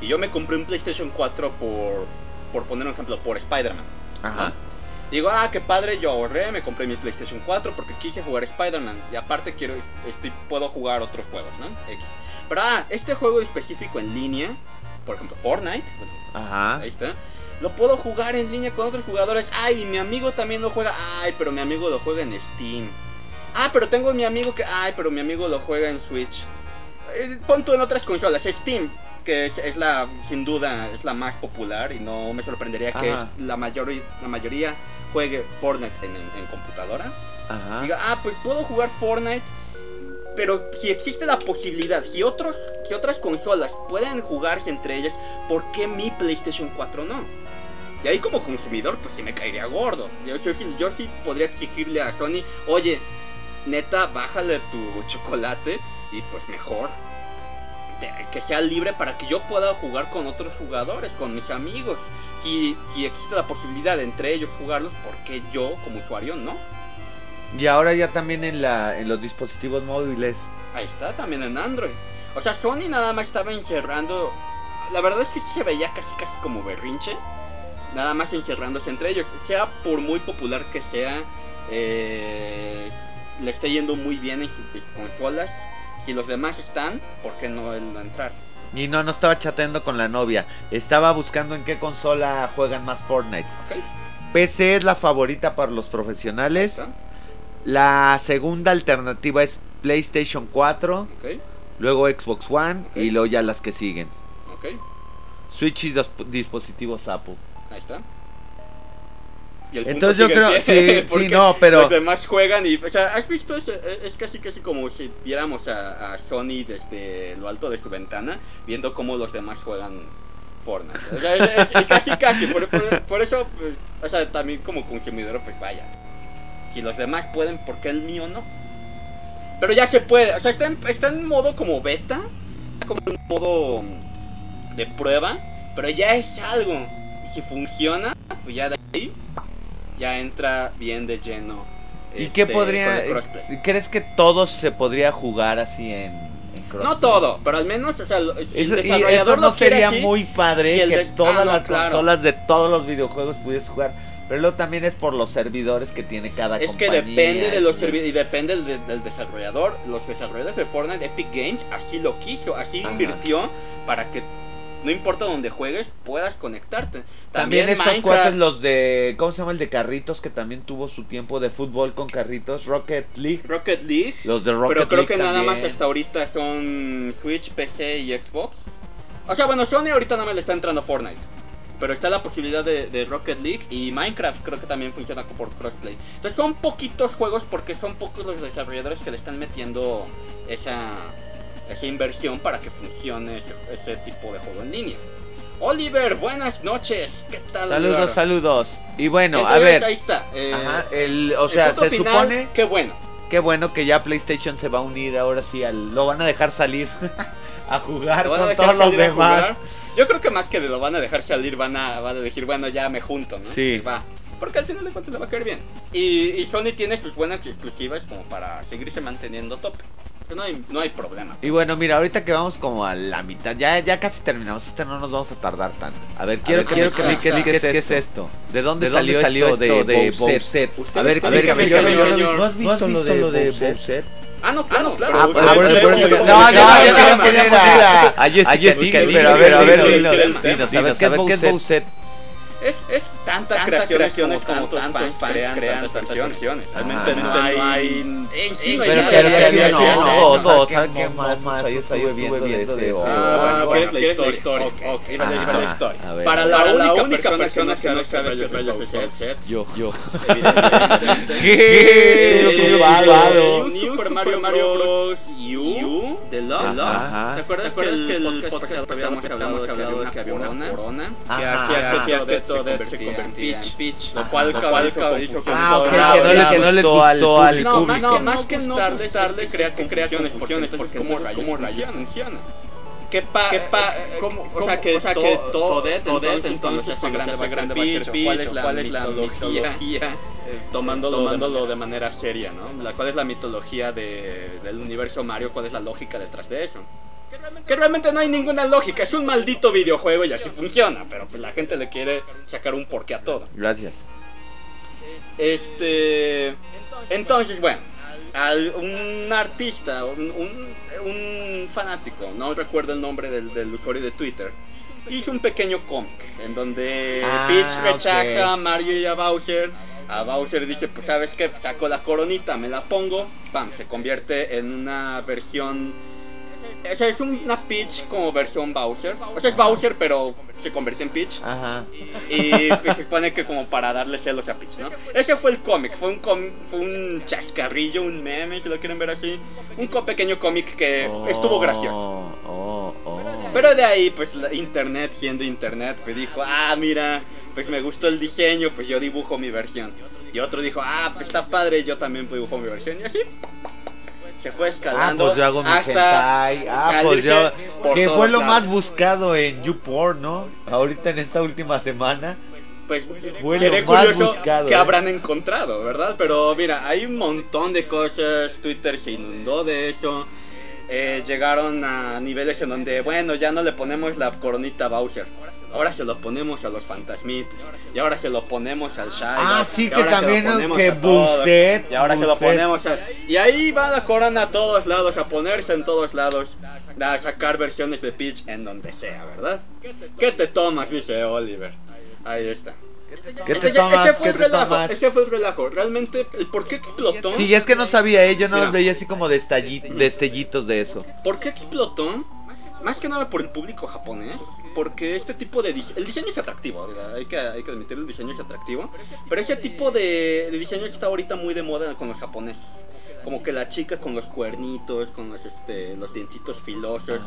y yo me compré un PlayStation 4 por, por poner un ejemplo, por Spider-Man. Ajá. ¿no? Digo, ah, qué padre, yo ahorré, me compré mi PlayStation 4 porque quise jugar Spider-Man y aparte quiero, estoy, puedo jugar otros juegos, ¿no? X. Pero, ah, este juego específico en línea, por ejemplo, Fortnite, bueno, Ajá. ahí está. Lo puedo jugar en línea con otros jugadores. Ay, mi amigo también lo juega. Ay, pero mi amigo lo juega en Steam. Ah, pero tengo mi amigo que. Ay, pero mi amigo lo juega en Switch. Eh, Pon tú en otras consolas. Steam, que es, es la, sin duda, es la más popular. Y no me sorprendería que es la, mayor, la mayoría juegue Fortnite en, en- en computadora. Ajá. Diga, ah, pues puedo jugar Fortnite. Pero si existe la posibilidad, si otros, si otras consolas pueden jugarse entre ellas, ¿por qué mi PlayStation 4 no? Y ahí como consumidor, pues sí me caería gordo. Yo, yo sí- yo sí podría exigirle a Sony, oye, neta, bájale tu chocolate y pues mejor. Que sea libre para que yo pueda jugar con otros jugadores, con mis amigos. Si, si existe la posibilidad de entre ellos jugarlos, ¿por qué yo como usuario no? Y ahora ya también en la en los dispositivos móviles. Ahí está, también en Android. O sea, Sony nada más estaba encerrando. La verdad es que sí se veía casi casi como berrinche. Nada más encerrándose entre ellos. Sea por muy popular que sea, eh, le está yendo muy bien en sus, consolas. Si los demás están, ¿por qué no él no entrar? Y no, no estaba chateando con la novia. Estaba buscando en qué consola juegan más Fortnite. PC es la favorita para los profesionales. ¿Está? La segunda alternativa es PlayStation 4. ¿Ok? Luego Xbox One. Y luego ya las que siguen. Switch y dos dispositivos Apple. Ahí está. Y el Entonces yo creo, pie, sí, no, pero Los demás juegan y, o sea, ¿has visto? Es, es casi casi como si viéramos a, a Sony desde lo alto de su ventana, viendo cómo los demás juegan Fortnite. O sea, es, es- es casi casi, por, por- por eso, pues, o sea, también como consumidor, pues vaya. Si los demás pueden, ¿por qué el mío no? Pero ya se puede, o sea, está en, está en modo como beta, está como en modo mm, de prueba, pero ya es algo. Si funciona, pues ya de ahí ya entra bien de lleno ¿Y este, qué podría... ¿Crees que todo se podría jugar así en, crossplay? No todo, pero al menos, o sea, lo- si Eso, el y desarrollador eso no lo sería así, muy padre si que todas ah, no, las claro. consolas de todos los videojuegos pudieras jugar. Pero luego también es por los servidores que tiene cada Es que compañía. depende de los servidores y depende del, del desarrollador. Los desarrolladores de Fortnite, Epic Games, así lo quiso, así Ajá. invirtió para que no importa donde juegues, puedas conectarte. También, estos Minecraft- cuates, los de. ¿Cómo se llama el de carritos? Que también tuvo su tiempo de fútbol con carritos. Rocket League. Rocket League. Los de Rocket pero creo League que nada más también. hasta ahorita son Switch, PC y Xbox. O sea, bueno, Sony ahorita nada más le está entrando Fortnite. Pero está la posibilidad de, de Rocket League y Minecraft creo que también funciona por crossplay. Entonces son poquitos juegos porque son pocos los desarrolladores que le están metiendo esa, esa inversión para que funcione ese, ese tipo de juego en línea. Oliver, buenas noches. ¿Qué tal? Saludos, Oliver? saludos. Y bueno, a ver. ahí está. eh, Ajá, el, o sea, se final, supone Qué bueno. que bueno que ya PlayStation se va a unir ahora sí al. Lo van a dejar salir a jugar Lo con todos los demás. Yo creo que más que de lo van a dejar salir, van a, van a decir, bueno, ya me junto, ¿no? Sí. Va. Porque al final de cuentas le va a caer bien. Y, y Sony tiene sus buenas exclusivas como para seguirse manteniendo top. Que no hay, no hay problema. Y bueno, mira, ahorita que vamos como a la mitad, ya, ya casi terminamos, este no nos vamos a tardar tanto. A ver, quiero, ver, que, quiero ¿qué que me es expliques esto? qué es esto. ¿De dónde, ¿De dónde salió, salió esto esto de? Usted A ver, señor. yo no- ¿No has visto lo de Bowser? Ah, no, claro, claro. Ah, Usted- por- por eso- usted- por eso- usted- no, usted- ya, usted- ir a, a Jessica, pero a ver, a ver, dinos, a ver, ¿qué es a ver, ¿qué es? Es, tanta, Tantas creaciones creaciones como como tantos tantos fans crean crean tantas tantas versiones. versiones. Realmente Realmente no no hay- hay... en sí no hay Pero, de creaciones. no, no, vos, no, vos, qué ¿sabes qué momazos más yo estuve viendo de de? Ah, bueno, ¿quieres bueno, ¿quieres la historia? Ok, la historia. Para la, única, persona que no sabe que es Bowser, Yo, yo. ¿Qué? Qué malvado. New Super Mario Bros. U Deluxe. ¿Te acuerdas que el podcast pasado habíamos hablado que había una corona que hacía Ajá. Que Toadette se convertía en Peach? Lo cual Lo cual cual hizo Ah, que no le- gustó al público. no, más que no que crea, que crea confusiones, porque como rayos, funciona. ¿Qué pa, qué pa, cómo, o sea que, o sea que Toadette, entonces cuando se hace grande va a ser Peach, ¿cuál es la, cuál es la mitología, eh, tomándolo, tomándolo de manera seria, ¿no? La, ¿Cuál es la mitología de, del universo Mario? ¿Cuál es la lógica detrás de eso? Que realmente no hay ninguna lógica, es un maldito videojuego y así funciona, pero pues la gente le quiere sacar un porqué a todo. Gracias. Este. Entonces, bueno, al- un artista, un, un- un fanático, no recuerdo el nombre del, del usuario de Twitter, hizo un pequeño cómic en donde Ah, Peach rechaza ok. a Mario y a Bowser. A Bowser dice, pues sabes qué, saco la coronita, me la pongo, pam, se convierte en una versión... O sea, es una Peach como versión Bowser. O sea, es Bowser, pero se convierte en Peach. Ajá. Y pues, se supone que como para darle celos a Peach, ¿no? Ese fue el cómic, fue un cómic, fue un chascarrillo, un meme, si lo quieren ver así. Un pequeño cómic que estuvo gracioso. Oh, oh, oh. Pero de ahí, pues la internet, siendo internet, pues dijo, ah, mira, pues me gustó el diseño, pues yo dibujo mi versión. Y otro dijo, ah, pues está padre, yo también dibujo mi versión. Y así se fue Ah, escalando pues yo hago mi hasta hentai. Ah, pues yo. Que fue lo lados. más buscado en YouPorn, ¿no? Ahorita en esta última semana. pues Fue seré lo más curioso buscado, que ¿eh? habrán encontrado, ¿verdad? Pero mira, hay un montón de cosas, Twitter se inundó de eso, eh, llegaron a niveles en donde, bueno, ya no le ponemos la coronita a Bowser. Ahora se lo ponemos a los fantasmitas. Y ahora se lo ponemos al Shy. Ah, sí, que también, que Buset. Y ahora se lo ponemos a... Y ahí va la corona a todos lados, a ponerse en todos lados, a sacar versiones de Peach en donde sea, ¿verdad? ¿Qué te tomas? Dice Oliver. Ahí está. ¿Qué te tomas? ese fue ¿Qué el te relajo, tomas? Ese fue el relajo. Realmente, el por qué explotó. Sí, es que no sabía, ¿eh? Yo no Mira. veía así como destalli- destellitos de eso. ¿Por qué explotó? Más que nada por el público japonés. Porque este tipo de diseño. El diseño es atractivo, hay que, hay que admitirlo, el diseño es atractivo. Pero ese tipo de, de diseño está ahorita muy de moda con los japoneses. Como que la chica con los cuernitos, con los, este, los dientitos filosos.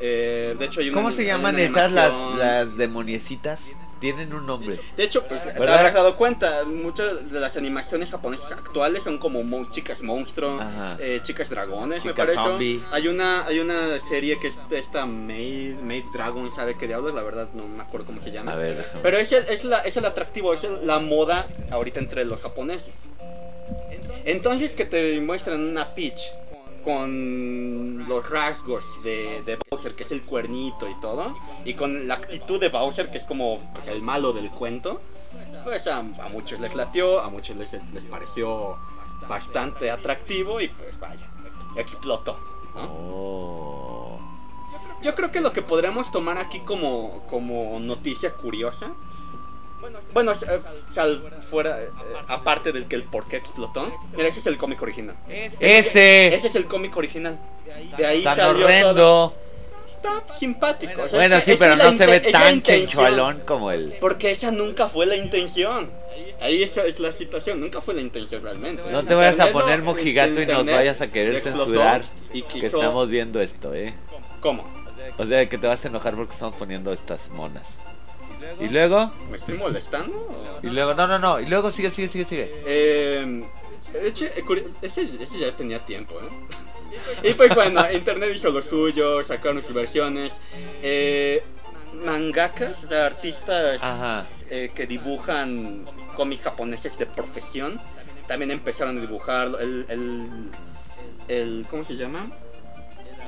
Eh, de hecho, hay una ¿Cómo se llaman una esas, las, las demoniecitas? Tienen un nombre. De hecho, pues te ¿Verdad? habrás dado cuenta, muchas de las animaciones japonesas actuales son como mon- chicas monstruo, eh, chicas dragones, me Chicas parece. zombie. Hay una, hay una serie que es esta Maid, Maid Dragon, ¿sabe qué diablos? La verdad no me acuerdo cómo se llama. A ver, déjame. Pero es el, es, la, es el atractivo, es el- la moda ahorita entre los japoneses. Entonces que te muestran una Peach con los rasgos de, de Bowser, que es el cuernito y todo, y con la actitud de Bowser, que es como pues, el malo del cuento, pues a, a muchos les latió, a muchos les, les pareció bastante atractivo y pues vaya, explotó. ¿no? Oh. Yo creo que lo que podríamos tomar aquí como, como noticia curiosa, bueno, eh, sal fuera, eh, aparte del que el por qué explotó, mira, ese es el cómic original. Ese. Ese es el cómic original. De ahí Tan salió todo. horrendo. Está simpático. o sea, Bueno, es sí, que- pero no se ve tan chenchualón como el. Porque esa nunca fue la intención. Ahí esa es la situación, nunca fue la intención realmente. No te vayas a poner mojigato y nos vayas a querer censurar y que quiso- estamos viendo esto, ¿eh? ¿Cómo? O sea, que te vas a enojar porque estamos poniendo estas monas. Y luego, ¿Me estoy molestando? y luego, no, no, no, y luego sigue, sigue, sigue, sigue. Eh, hecho, eh, ese, ese ya tenía tiempo, ¿eh? Y pues bueno, Internet hizo lo suyo, sacaron sus versiones. Eh, mangakas, o sea, artistas eh, que dibujan cómics japoneses de profesión, también empezaron a dibujar el, el, el- ¿cómo se llama?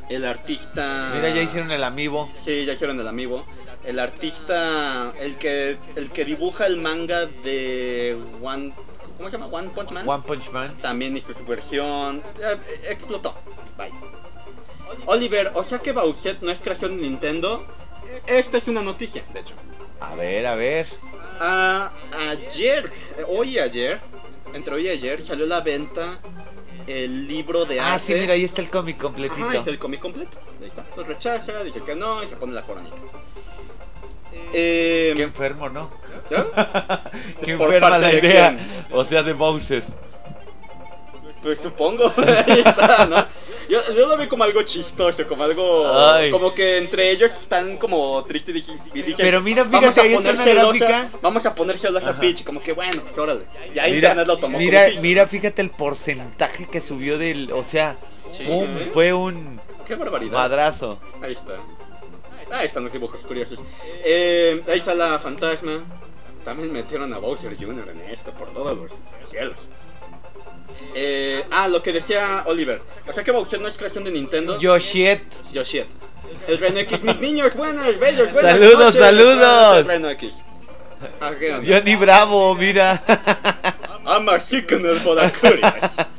El artista... Mira, ya hicieron el amiibo. Sí, ya hicieron el amigo. El artista, el que, el que dibuja el manga de One, ¿cómo se llama? One Punch Man. One Punch Man. También hizo su versión. eh, explotó. Bye. Oliver, o sea que Bowser no es creación de Nintendo. Esta es una noticia, de hecho. A ver, a ver. Ah, ayer, hoy y ayer, entre hoy y ayer salió a la venta el libro de Ah, arte. sí, mira, ahí está el cómic completito. Ajá, ahí está el cómic completo. Ahí está. Lo rechaza, dice que no y se pone la coronita. Eh, Qué enfermo, ¿no? Qué ¿Por enferma parte la de idea. quién? O sea, de Bowser. Pues supongo. Ahí está, ¿no? Yo, yo lo veo como algo chistoso, como algo. Ay. Como que entre ellos están como tristes y dicen. Pero mira, "Vamos fíjate, a ahí está poner una celosa- gráfica". Vamos a poner celosa a Ajá. Peach, como que bueno, pues órale. Ya internet lo tomó mira, como mira, fíjate el porcentaje que subió del. O sea, Sí. pum, fue un Qué barbaridad. madrazo. Ahí está. Ahí están los dibujos curiosos. Eh, ahí está la fantasma. También metieron a Bowser Jr. en esto, por todos los cielos. Eh, ah, lo que decía Oliver. O sea que Bowser no es creación de Nintendo. Yoshiet. Yoshit. El Reno X, mis niños, buenas, bellos, buenas Saludos, noches. saludos. Noches, Reno X. Ah. Johnny Bravo, mira. I'm a chicken el Bodacurias.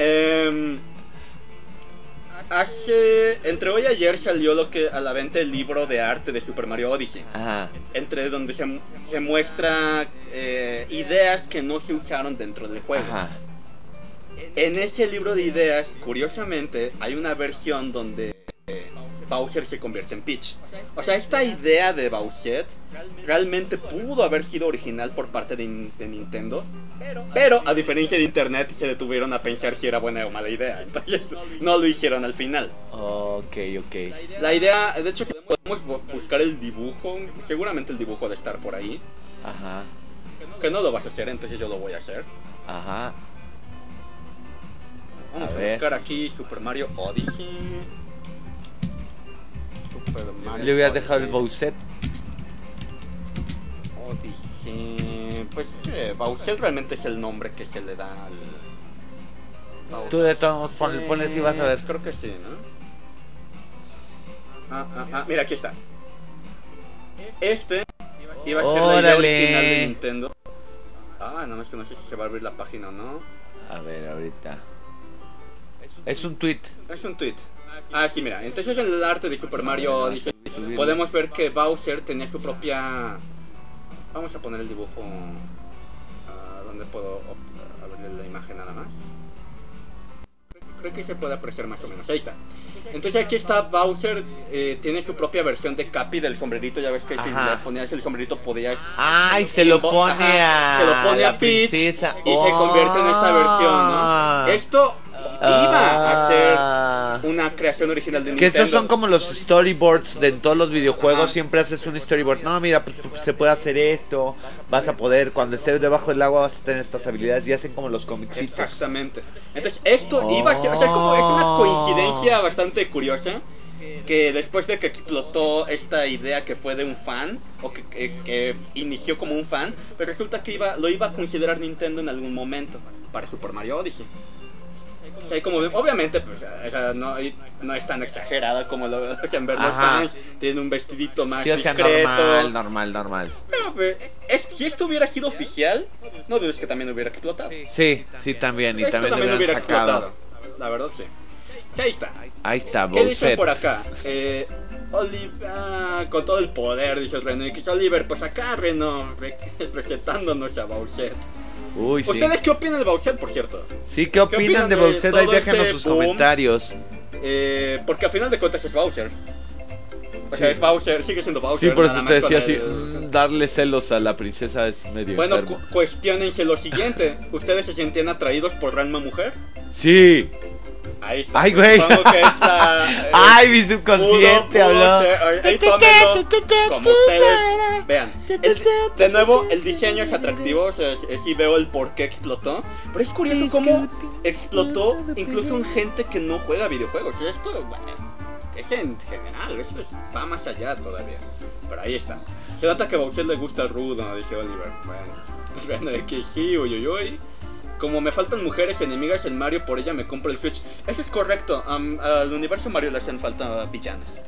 Em, hace. Entre hoy y ayer salió lo que a la venta el libro de arte de Super Mario Odyssey. Ajá. Entre donde se, se muestra eh, ideas que no se usaron dentro del juego. Ajá. En ese libro de ideas, curiosamente, hay una versión donde eh, Bowser se convierte en Peach. O sea, esta idea de Bowser realmente pudo haber sido original por parte de, Nin- de Nintendo. Pero, a diferencia de Internet, se detuvieron a pensar si era buena o mala idea. Entonces, no lo hicieron al final. Ok, ok. La idea, de hecho, podemos bu- buscar el dibujo. Seguramente el dibujo de estar por ahí. Ajá. Que no lo vas a hacer, entonces yo lo voy a hacer. Ajá. Vamos A buscar aquí Super Mario Odyssey. Super Mario Le hubieras dejado el Odyssey. Bowser. Odyssey. Pues eh, Bowser realmente es el nombre que se le da al. Tú de todos modos ponle si vas a ver. Creo que sí, ¿no? Ah, ah, ah, mira, aquí está. Este iba a ser la idea original de Nintendo. Ah, no, es que no sé si se va a abrir la página o no. A ver, ahorita. Es un tweet. Es un tweet. Ah, sí, mira. Entonces en el arte de Super Mario Odyssey podemos ver que Bowser tenía su propia... Vamos a poner el dibujo... ah, ¿Dónde puedo abrir la imagen nada más? Creo que se puede apreciar más o menos. Ahí está. Entonces aquí está Bowser, eh, tiene su propia versión de Capi del sombrerito. Ya ves que si Ajá. le ponías el sombrerito podías... Ay, se lo pone a. se lo pone a Peach princesa. y se convierte en esta versión. ¿no? Esto iba a ser Ah. una creación original de Que Nintendo. esos son como los storyboards de en todos los videojuegos. Ajá. Siempre haces un storyboard. No, mira, pues, pues, se puede hacer esto. Vas a poder, cuando estés debajo del agua, vas a tener estas habilidades. Y hacen como los comicitos. Exactamente. Entonces, esto iba a ser, o sea, como es una coincidencia bastante curiosa que después de que explotó esta idea que fue de un fan o que, que- que inició como un fan, pero resulta que iba lo iba a considerar Nintendo en algún momento. para Super Mario Odyssey. O sea, como, obviamente, pues, o sea, no, no es tan exagerada como lo hacen ver los fans. Tiene un vestidito más Sí, o sea, discreto. normal, normal, normal. Pero, pues, es- si esto hubiera sido oficial, no dudes que también hubiera explotado. Sí, sí, también. Y Esto también hubieran hubiera sacado. La verdad, sí. Sí, ahí está. Ahí está, ¿Qué dicen Bowser. por acá? Eh, Oliver, ah, con todo el poder, dice el René X. Oliver, pues acá, Reno, re- recetándonos a Bowser. Uy, sí. ¿Ustedes qué opinan de Bowser, por cierto? Sí, ¿qué opinan opinan de de Bowser? Ahí todo déjenos este sus boom? comentarios. Eh, porque al final de cuentas es Bowser. O sea, Sí. es Bowser, sigue siendo Bowser. Sí, por eso te decía así, el- darle celos a la princesa es medio Bueno, cu- cuestionense lo siguiente. ¿Ustedes se sentían atraídos por Ranma Mujer? Sí. Ahí está. Ay, güey. Supongo que es la... eh, Ay, mi subconsciente pudo habló. ser- ahí- ahí tómenlo, Como ustedes vean. El- de nuevo, el diseño es atractivo. O sea, sí- veo el por qué explotó. Pero es curioso cómo explotó incluso en gente que no juega videojuegos. Esto, bueno, es en general. Esto es- va más allá todavía. Pero ahí está. Se nota que a Bowser le gusta el rudo, dice Oliver. Bueno, bueno, de que sí, uy, uy, uy. Como me faltan mujeres enemigas en Mario, por ella me compro el Switch. Eso es correcto. am- al universo Mario le hacen falta villanas.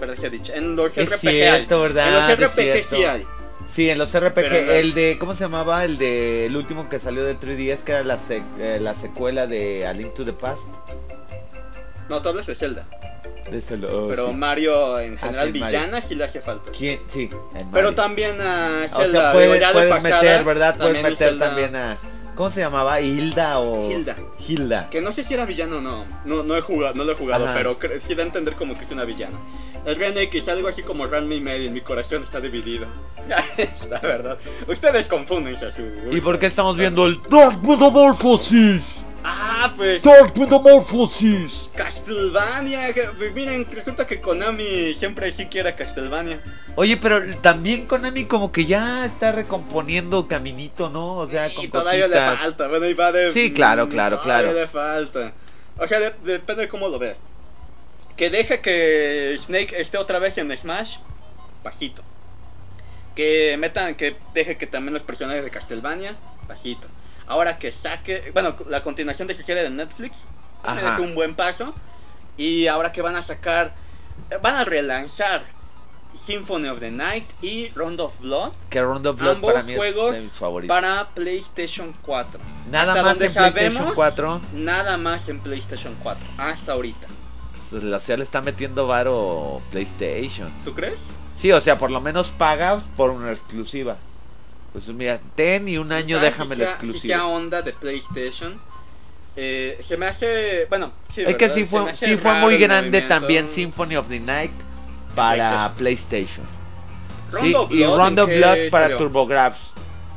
Verdad se ha dicho. En los Es RPG cierto, hay. ¿verdad? En los Es RPG sí hay. Sí, en los RPG, Pero el de, ¿cómo se llamaba? El de, el último que salió de 3DS, que era la, sec- eh, la secuela de A Link to the Past. No, tú hablas de Zelda. De lo- oh, pero sí. Mario en Ah, general sí, Mario. villanas sí le hace falta. ¿Quién? Sí, Pero también a O Zelda. sea, puedes, digo, ya de puedes pasada, meter, ¿verdad? Puedes meter Zelda- también a... ¿Cómo se llamaba? ¿Hilda o...? Hilda. Hilda. Que no sé si era villano o no. No, no, he jugado, no lo he jugado, Ajá. pero sí da a entender como que es una villana. El Ren X, algo así como Ranma y medio, mi corazón está dividido. está verdad. Ustedes confúndense a su ¿Y por qué estamos viendo el Dark Metamorphosis? Ah, pues... Dark Metamorphosis. Castlevania, pues, miren, resulta que Konami siempre sí quiere Castlevania. Oye, pero también Konami como que ya está recomponiendo caminito, ¿no? O sea, con y todavía le cositas. falta, bueno, y va de... Sí, claro, claro, todavía claro. le falta. O sea, de- depende de cómo lo veas. Que deje que Snake esté otra vez en Smash, pasito. Que metan, que deje que también los personajes de Castlevania, pasito. Ahora que saque, bueno, la continuación de esa serie de Netflix, Ajá. es un buen paso. Y ahora que van a sacar, van a relanzar Symphony of the Night y Round of Blood Que Round of Blood ambos para mí juegos es de mis favoritos. para PlayStation 4. Nada Hasta más donde en PlayStation sabemos, 4. Nada más en PlayStation 4, hasta ahorita. O sea, le está metiendo varo PlayStation. ¿Tú crees? Sí, o sea, por lo menos paga por una exclusiva. Pues mira, ten y un año déjame la sea- Si sea exclusiva. onda de PlayStation. eh, se me hace. Bueno, sí. Es que sí fue, sí fue muy grande también Symphony of the Night para PlayStation. Round Sí, y Blood, Round ¿en of qué Blood para? TurboGrafx,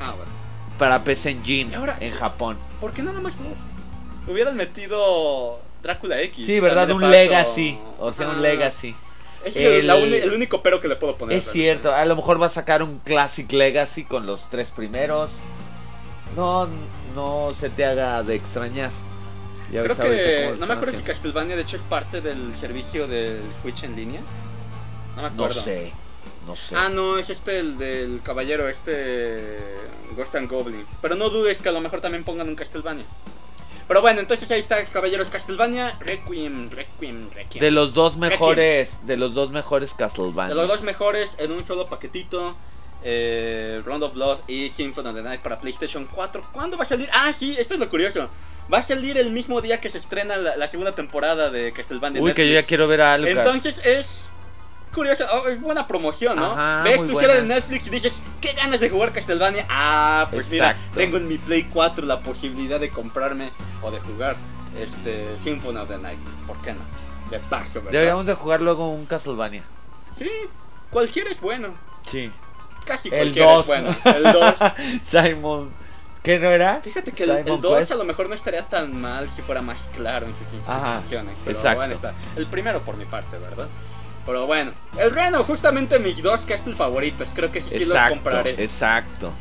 Ah, bueno. para PC Engine ahora- en Japón. ¿Por qué nada más? Hubieran metido Drácula X. Sí, ¿verdad? Un paso. Legacy, o sea, un Ah, Legacy. Es el, la único pero que le puedo poner. Es cierto, a lo mejor va a sacar un Classic Legacy con los tres primeros. No, no se te haga de extrañar. Ya Creo que. No me acuerdo si. Castlevania de hecho es parte del servicio del Switch en línea. No me No acuerdo. sé, no sé. Ah, no, es este el del caballero, este. Ghost and Goblins. Pero no dudes que a lo mejor también pongan un Castlevania. Pero bueno, entonces ahí está, caballeros Castlevania, Requiem, Requiem, Requiem. De los dos mejores, de los dos mejores Castlevania. De los dos mejores en un solo paquetito. Eh, Round of Blood y Symphony of the Night para PlayStation 4. ¿Cuándo va a salir? Ah, sí, esto es lo curioso. Va a salir el mismo día que se estrena la, la segunda temporada de Castlevania. Uy, que yo ya quiero ver a Alucard. Entonces es curioso, oh, es buena promoción, ¿no? Ajá, Ves tu serie de. Netflix y dices, ¿qué ganas de jugar Castlevania? Ah, pues mira, Exacto. tengo en mi Play 4 la posibilidad de comprarme o de jugar este Symphony of the Night. ¿Por qué no? De paso, ¿verdad? Deberíamos de jugar luego un Castlevania. Sí, cualquiera es bueno. Sí. Casi El cualquiera 2. es bueno. El 2. Simon. ¿Qué no era? Fíjate que el, el Simon 2 Quest. a lo mejor no estaría tan mal si fuera más claro en sus Ajá, instrucciones. Pero exacto. bueno, está. El primero por mi parte, ¿verdad? Pero bueno, el Reno, justamente mis dos Castle favoritos. Creo que sí, sí los Exacto, compraré. exacto.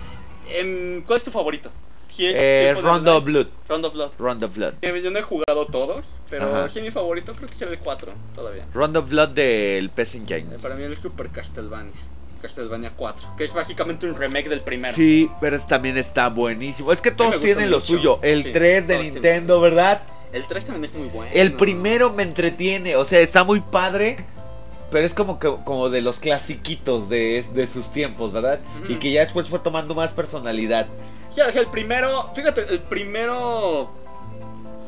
Em, ¿Cuál es tu favorito? Si es Eh, the Rondo. Blood. Round of Blood. Rondo Blood. Yo no he jugado todos, pero Ajá. sí mi favorito creo que será el 4 todavía. Rondo Blood del PC Engine. Eh, Para mí el Super Castlevania. Castlevania 4, que es básicamente un remake del primero. Sí, pero es- también está buenísimo. Es que todos tienen lo mucho. suyo. El Sí, 3 de Nintendo, ¿verdad? El 3 también es muy bueno. El primero me entretiene, o sea, está muy padre, pero es como que como de los clasiquitos de, de sus tiempos, ¿verdad? Y que ya después fue tomando más personalidad. Sí, o sea, el primero, fíjate, el primero, o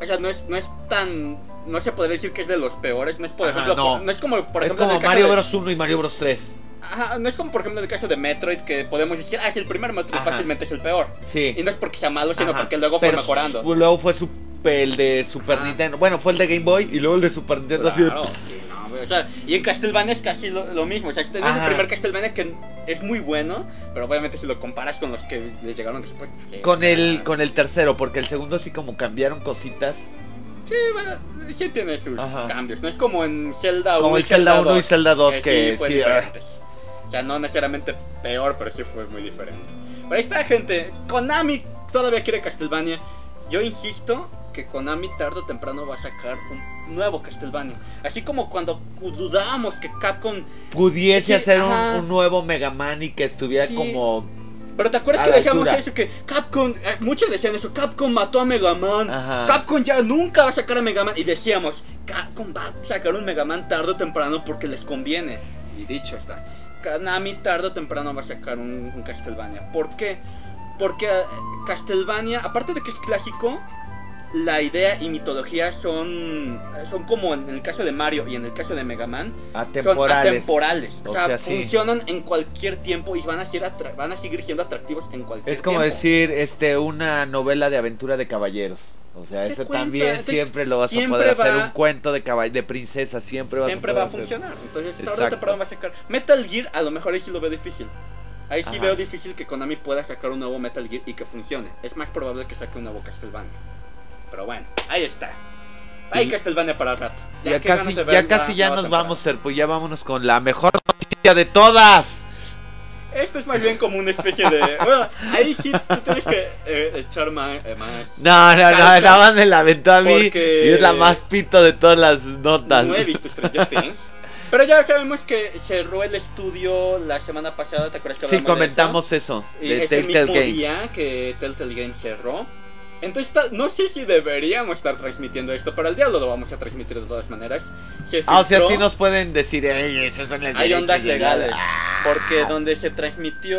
sea, no es, no es tan, no se podría decir que es de los peores, no es por Ajá, ejemplo, no. por- no es como por es ejemplo como Mario de- Bros 1 y Mario Bros 3. Ajá, no es como por ejemplo el caso de Metroid que podemos decir, ah, es el primer Metroid Ajá. fácilmente es el peor. Sí. Y no es porque sea malo, sino Ajá. porque luego fue Pero mejorando. su- luego fue su- el de Super. Nintendo. Bueno, fue el de Game Boy y luego el de Super Nintendo. así de- Claro, sí, no, o sea, y en Castlevania es casi lo, lo mismo. O sea, este es el primer Castlevania que es muy bueno, pero obviamente si lo comparas con los que le llegaron después. sí, Con el, ah, con el tercero, porque el segundo sí como cambiaron cositas. Sí, bueno, sí tiene sus Ajá. cambios. No es como en Zelda 1 Como el Zelda 1 y 2, Zelda 2 eh, que sí, fue sí, diferentes. O sea, no necesariamente peor, pero sí fue muy diferente. Pero ahí está, gente. Konami todavía quiere Castlevania. Yo insisto que Konami tarde o temprano va a sacar un nuevo Castlevania. Así como cuando dudábamos que Capcom Pudiese Sí, hacer un, un nuevo Mega Man y que estuviera Sí. como. Pero te acuerdas A que decíamos eso, que Capcom, eh, muchos decían eso, Capcom mató a Mega Man, Ajá. Capcom ya nunca va a sacar a Mega Man, y decíamos, Capcom va a sacar un Mega Man tarde o temprano porque les conviene. Y dicho está, Konami tarde o temprano va a sacar un, un Castlevania. ¿Por qué? Porque eh, Castlevania, aparte de que es clásico, la idea y mitología son, son como en el caso de Mario y en el caso de Mega Man, son Atemporales. atemporales. O, O sea, sea, sí. funcionan en cualquier tiempo y van a, ser atra- van a seguir siendo atractivos en cualquier Es como tiempo. decir, este, una novela de aventura de caballeros. O sea, cuenta, también siempre lo vas a poder hacer. va- Un cuento de caball de princesa siempre vas Siempre a va a poder hacer. funcionar. Entonces, Exacto. temprano va a sacar. Metal Gear, a lo mejor ahí sí lo veo difícil. Ahí sí Ajá. veo difícil que Konami pueda sacar un nuevo Metal Gear y que funcione. Es más probable que saque un nuevo Castlevania. Pero bueno, ahí está. Hay Castlevania para el rato. Ya, casi, ya casi ya nos temporada. vamos, Ser, pues ya vámonos con la mejor noticia de todas. Esto es más bien como una especie de. Bueno, ahí sí tú tienes que eh, echar más. eh, más No, no, no, más me la aventó a mí Porque- y es la más pito de todas las notas. No he visto Stranger Things. Pero ya sabemos que cerró el estudio la semana pasada, ¿te acuerdas que Sí, de comentamos eso, eso? Y de es el Telltale mismo Games. día que Telltale Games cerró. Entonces, no sé si deberíamos estar transmitiendo esto, pero el diablo lo vamos a transmitir de todas maneras. Se Ah, o sea, sí nos pueden decir, "Ey, esos son los hay ondas de la-". legales. Ah. Porque donde se transmitió,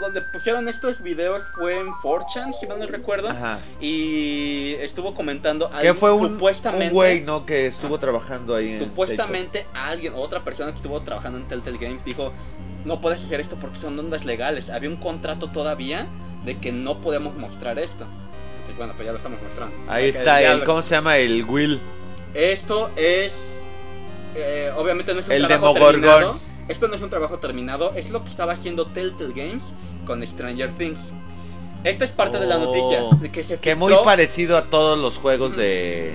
donde pusieron estos videos fue en 4chan, si mal no recuerdo. Ajá. Y estuvo comentando alguien- fue un, supuestamente un güey, ¿no? Que estuvo trabajando ahí. en Supuestamente alguien, otra persona que estuvo trabajando en Telltale Games dijo, no puedes hacer esto porque son ondas legales. Había un contrato todavía de que no podemos mostrar esto. Bueno, pues ya lo estamos mostrando. Ahí está el, ¿cómo se llama? El Will. Esto es, eh, obviamente no es un El trabajo terminado. Esto no es un trabajo terminado, es lo que estaba haciendo Telltale Games con Stranger Things. Esto es parte de la Oh. noticia, de que se Que muy parecido a todos los juegos de,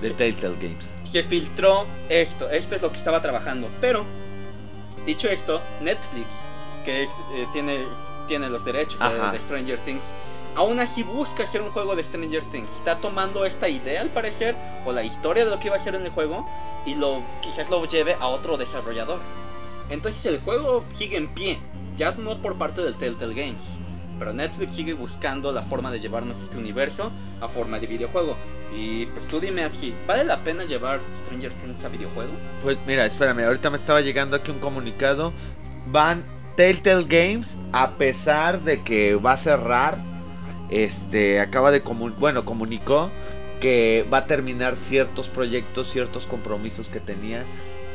de Telltale Games. se filtró esto, esto es lo que estaba trabajando. Pero, dicho esto, Netflix, que es, eh, tiene, tiene los derechos de Stranger Things, aún así busca hacer un juego de Stranger Things. Está tomando esta idea al parecer, o la historia de lo que iba a ser en el juego, y lo quizás lo lleve a otro desarrollador. Entonces el juego sigue en pie, ya no por parte del Telltale Games. Pero Netflix sigue buscando la forma de llevarnos este universo a forma de videojuego. Y pues tú dime aquí, ¿vale la pena llevar Stranger Things a videojuego? Pues mira, espérame, ahorita me estaba llegando aquí un comunicado. Van Telltale Games, a pesar de que va a cerrar, este, acaba de comu- bueno, comunicó que va a terminar ciertos proyectos, ciertos compromisos que tenía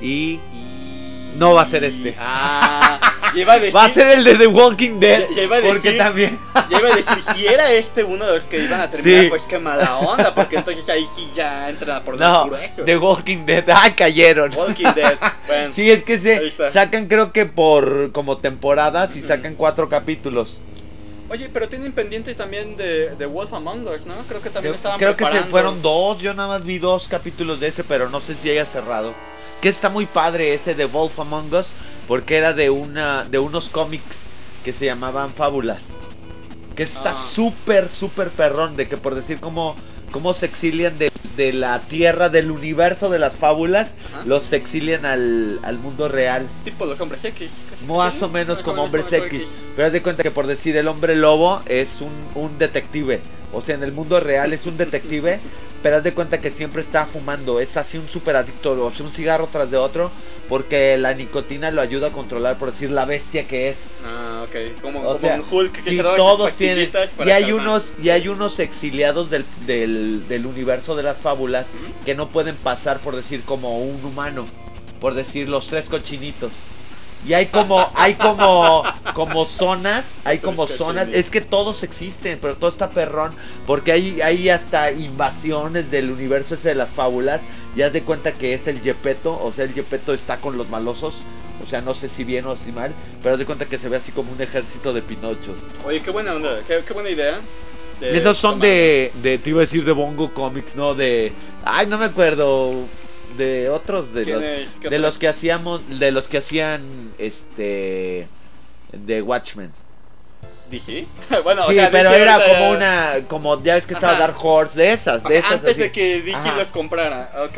y Y... No va a ser este. Ah, a decir, va a ser el de The Walking Dead. Ya- ya iba a porque también ya iba a decir, si era este uno de los que iban a terminar, Sí. pues qué mala onda, porque entonces ahí sí ya entra por no, los gruesos. The Walking Dead, ah, cayeron. Walking Dead. Bueno, Sí, es que se sacan creo que por como temporadas y sacan cuatro capítulos. Oye, pero tienen pendientes también de, de Wolf Among Us, ¿no? Creo que también Creo, estaban creo que se fueron dos, yo nada más vi dos capítulos de ese, pero no sé si haya cerrado. Que está muy padre ese de Wolf Among Us, porque era de una de unos cómics que se llamaban Fábulas. Que está Ah. súper, súper perrón, de que por decir como cómo se exilian de, de la tierra, del universo de las fábulas, Ajá. los exilian al, al mundo real. Tipo los hombres X. Más o menos como hombres X. Pero haz de cuenta que por decir el hombre lobo es un, un detective. O sea, en el mundo real es un detective. Pero haz de cuenta que siempre está fumando. Es así un super adicto. O sea, un cigarro tras de otro. Porque la nicotina lo ayuda a controlar, por decir, la bestia que es. Ah, ok. Como, O como sea, un Hulk que Sí, se todos tienen. Y hay unos, y hay unos exiliados del, del, del universo de las fábulas que no pueden pasar por decir como un humano. Por decir los tres cochinitos. Y hay como, hay como, como zonas, hay como zonas, es que todos existen, pero todo está perrón, porque hay, hay hasta invasiones del universo ese de las fábulas, y haz de cuenta que es el Yepeto, o sea el Yepeto está con los malosos, o sea no sé si bien o si mal, pero haz de cuenta que se ve así como un ejército de pinochos. Oye, qué buena onda, qué, qué buena idea. de Esos son tomar- de, de, te iba a decir de Bongo Comics, no de, ay no me acuerdo, de otros de ¿Quién los, de otros? los que hacíamos, de los que hacían, este, de Watchmen. ¿DC? bueno, sí, o sea, pero era como una, como ya ves que estaba Ajá. Dark Horse, de esas, de esas. Antes así. de que Ajá. los comprara. Ok,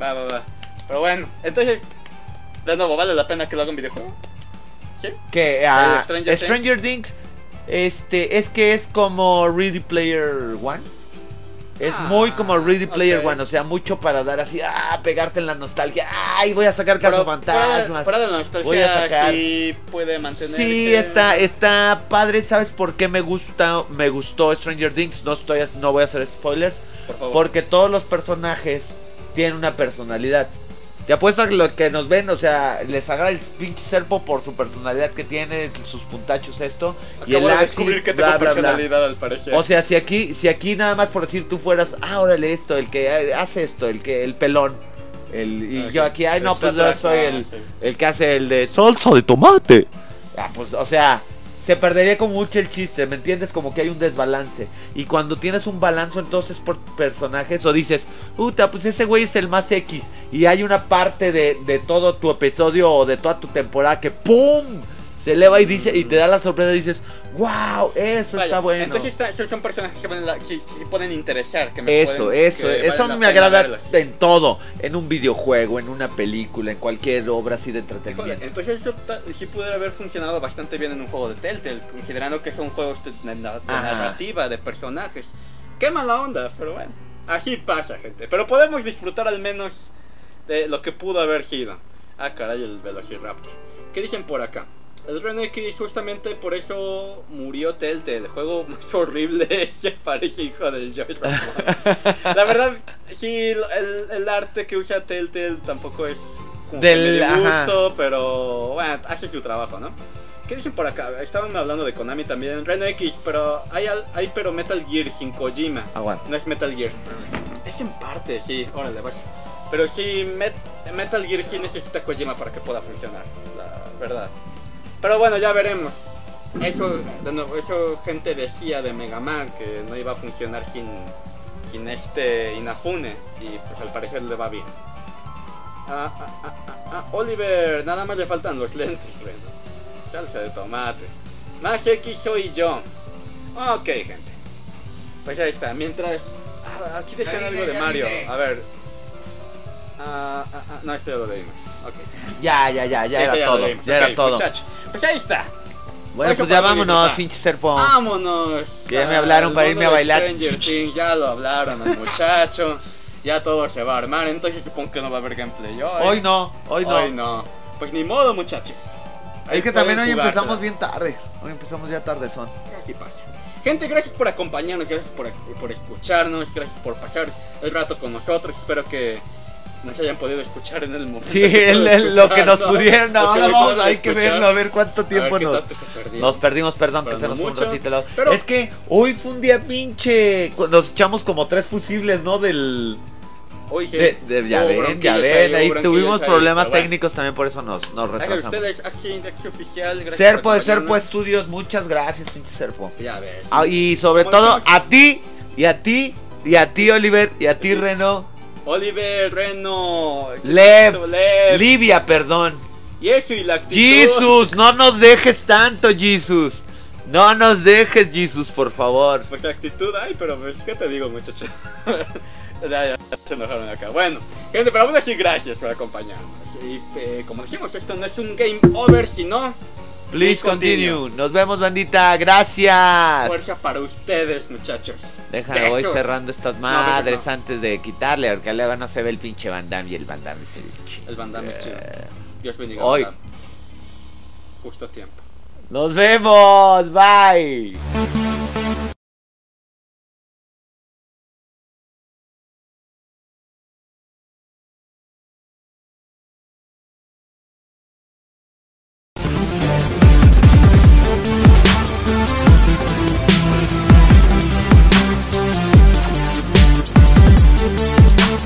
va, va, va. Pero bueno, entonces, de nuevo, ¿vale la pena que lo haga un videojuego? ¿Sí? Que Stranger Stranger, Things, este, es que es como Ready Player One. Es Ah, muy como Ready Player. One, o sea, mucho para dar así, ah, pegarte en la nostalgia. Ay, voy a sacar Pero fuera, cazafantasmas. fuera de la Voy a nostalgia, sacar- sí puede mantener. Sí, está, está padre. ¿Sabes por qué me gusta, me gustó Stranger Things? No estoy, no voy a hacer spoilers, Por favor. porque todos los personajes tienen una personalidad. Te apuesto a que los que nos ven, o sea, les agarra el pinche serpo por su personalidad que tiene, sus puntachos esto, y Acabo el de Axi, descubrir que bla, tengo bla, bla. personalidad al parecer. O sea, si aquí, si aquí nada más por decir tú fueras, ah, órale esto, el que eh, hace esto, el que, el pelón. El, y Ok. yo aquí, ay no, pues yo soy ah, el, el que hace el de salsa de tomate. Ah, pues, o sea, se perdería como mucho el chiste, ¿me entiendes? Como que hay un desbalance. Y cuando tienes un balance entonces por personajes, o dices, puta, pues ese güey es el más X. Y hay una parte de, de todo tu episodio o de toda tu temporada que ¡pum! Se eleva y dice, y te da la sorpresa y dices, wow, eso está bueno. Entonces está- son- son personajes que, la- que- que pueden interesar. Que me Eso, pueden- eso, que eso vale me agrada verlos. en todo, en un videojuego, en una película, en cualquier obra así de Híjole, entretenimiento. entonces eso sí pudiera haber funcionado bastante bien en un juego de Telltale, considerando que son juegos de, de de narrativa, de personajes. Qué mala onda, pero bueno. Así pasa, gente. Pero podemos disfrutar al menos de lo que pudo haber sido. Ah, caray, el Velociraptor. ¿Qué dicen por acá? El Ren X justamente por eso murió Telltale. El juego más horrible se parece hijo del Joy. La verdad, sí, el, el arte que usa Telltale tampoco es como que Del- me dio ajá. gusto, pero bueno, hace su trabajo, ¿no? ¿Qué dicen por acá? Estaban hablando de Konami también. Reno X, pero hay, hay pero Metal Gear sin Kojima. Aguanta. No es Metal Gear. Es en parte, sí, órale, vas. Pero sí, Met- Metal Gear sí necesita Kojima para que pueda funcionar, la verdad. Pero bueno, ya veremos. Eso, de nuevo, eso gente decía de Mega Man que no iba a funcionar sin, sin este Inafune. Y pues al parecer le va bien. Ah, ah, ah, ah, ah, Oliver, nada más le faltan los lentes, Reno. Salsa de tomate. Más X soy yo. Ok, gente. Pues ahí está. Mientras. ah, aquí decían algo de Mario. A ver. Ah, ah, ah, no, esto ya lo leímos. Ok. Ya, ya, ya, ya Sí, era todo. Ya era todo. muchacho. Pues ahí está. Bueno, pues ya vámonos, pinche serpo. Vámonos. Que ya me hablaron para irme a bailar. Stranger Things, ya lo hablaron al muchacho. Ya todo se va a armar. Entonces supongo que no va a haber gameplay hoy. Hoy no, hoy no. Hoy no. Pues ni modo, muchachos. Ahí Es que también hoy jugársela. empezamos bien tarde. Hoy empezamos ya tarde son. Así pasa. Gente, gracias por acompañarnos, gracias por, por escucharnos, gracias por pasar el rato con nosotros. Espero que nos hayan podido escuchar en el momento. Sí, que el- puedo el- lo que nos ¿no? pudieron. Que Ahora vamos, hay que escuchar. verlo, a ver cuánto ver tiempo nos. Nos perdimos, perdón, Pero que se no nos fue un ratito. Pero- Es que hoy fue un día pinche. Nos echamos como tres fusibles, ¿no? Del. Hoy sí. de- de- ya ven, ya ven. Ahí tuvimos ahí, problemas bueno. técnicos también, por eso nos, nos retrasamos. ustedes oficial. Serpo de Serpo. Estudios, muchas gracias, pinche Serpo. Ya ves. Ah, y sobre todo a ti, y a ti, y a ti, Oliver, y a ti. Reno. Oliver, Reno, Lev, Lev, Livia, perdón. y eso y la actitud. Jesus, no nos dejes tanto, Jesus. No nos dejes, Jesus, por favor. Pues actitud hay, pero pues, ¿qué te digo, muchacho? ya, ya, se enojaron acá. Bueno, gente, pero aún así, gracias por acompañarnos. Y eh, como decimos, esto no es un game over, sino Please continue. Nos vemos, bandita. Gracias. fuerza para ustedes, muchachos. Déjame, voy cerrando estas madres no. antes de quitarle, porque luego no se ve el pinche Van Damme y el Van Damme es el chido. El Van Damme es chido. Eh, Dios bendiga. Hoy. Justo a tiempo. Nos vemos. Bye.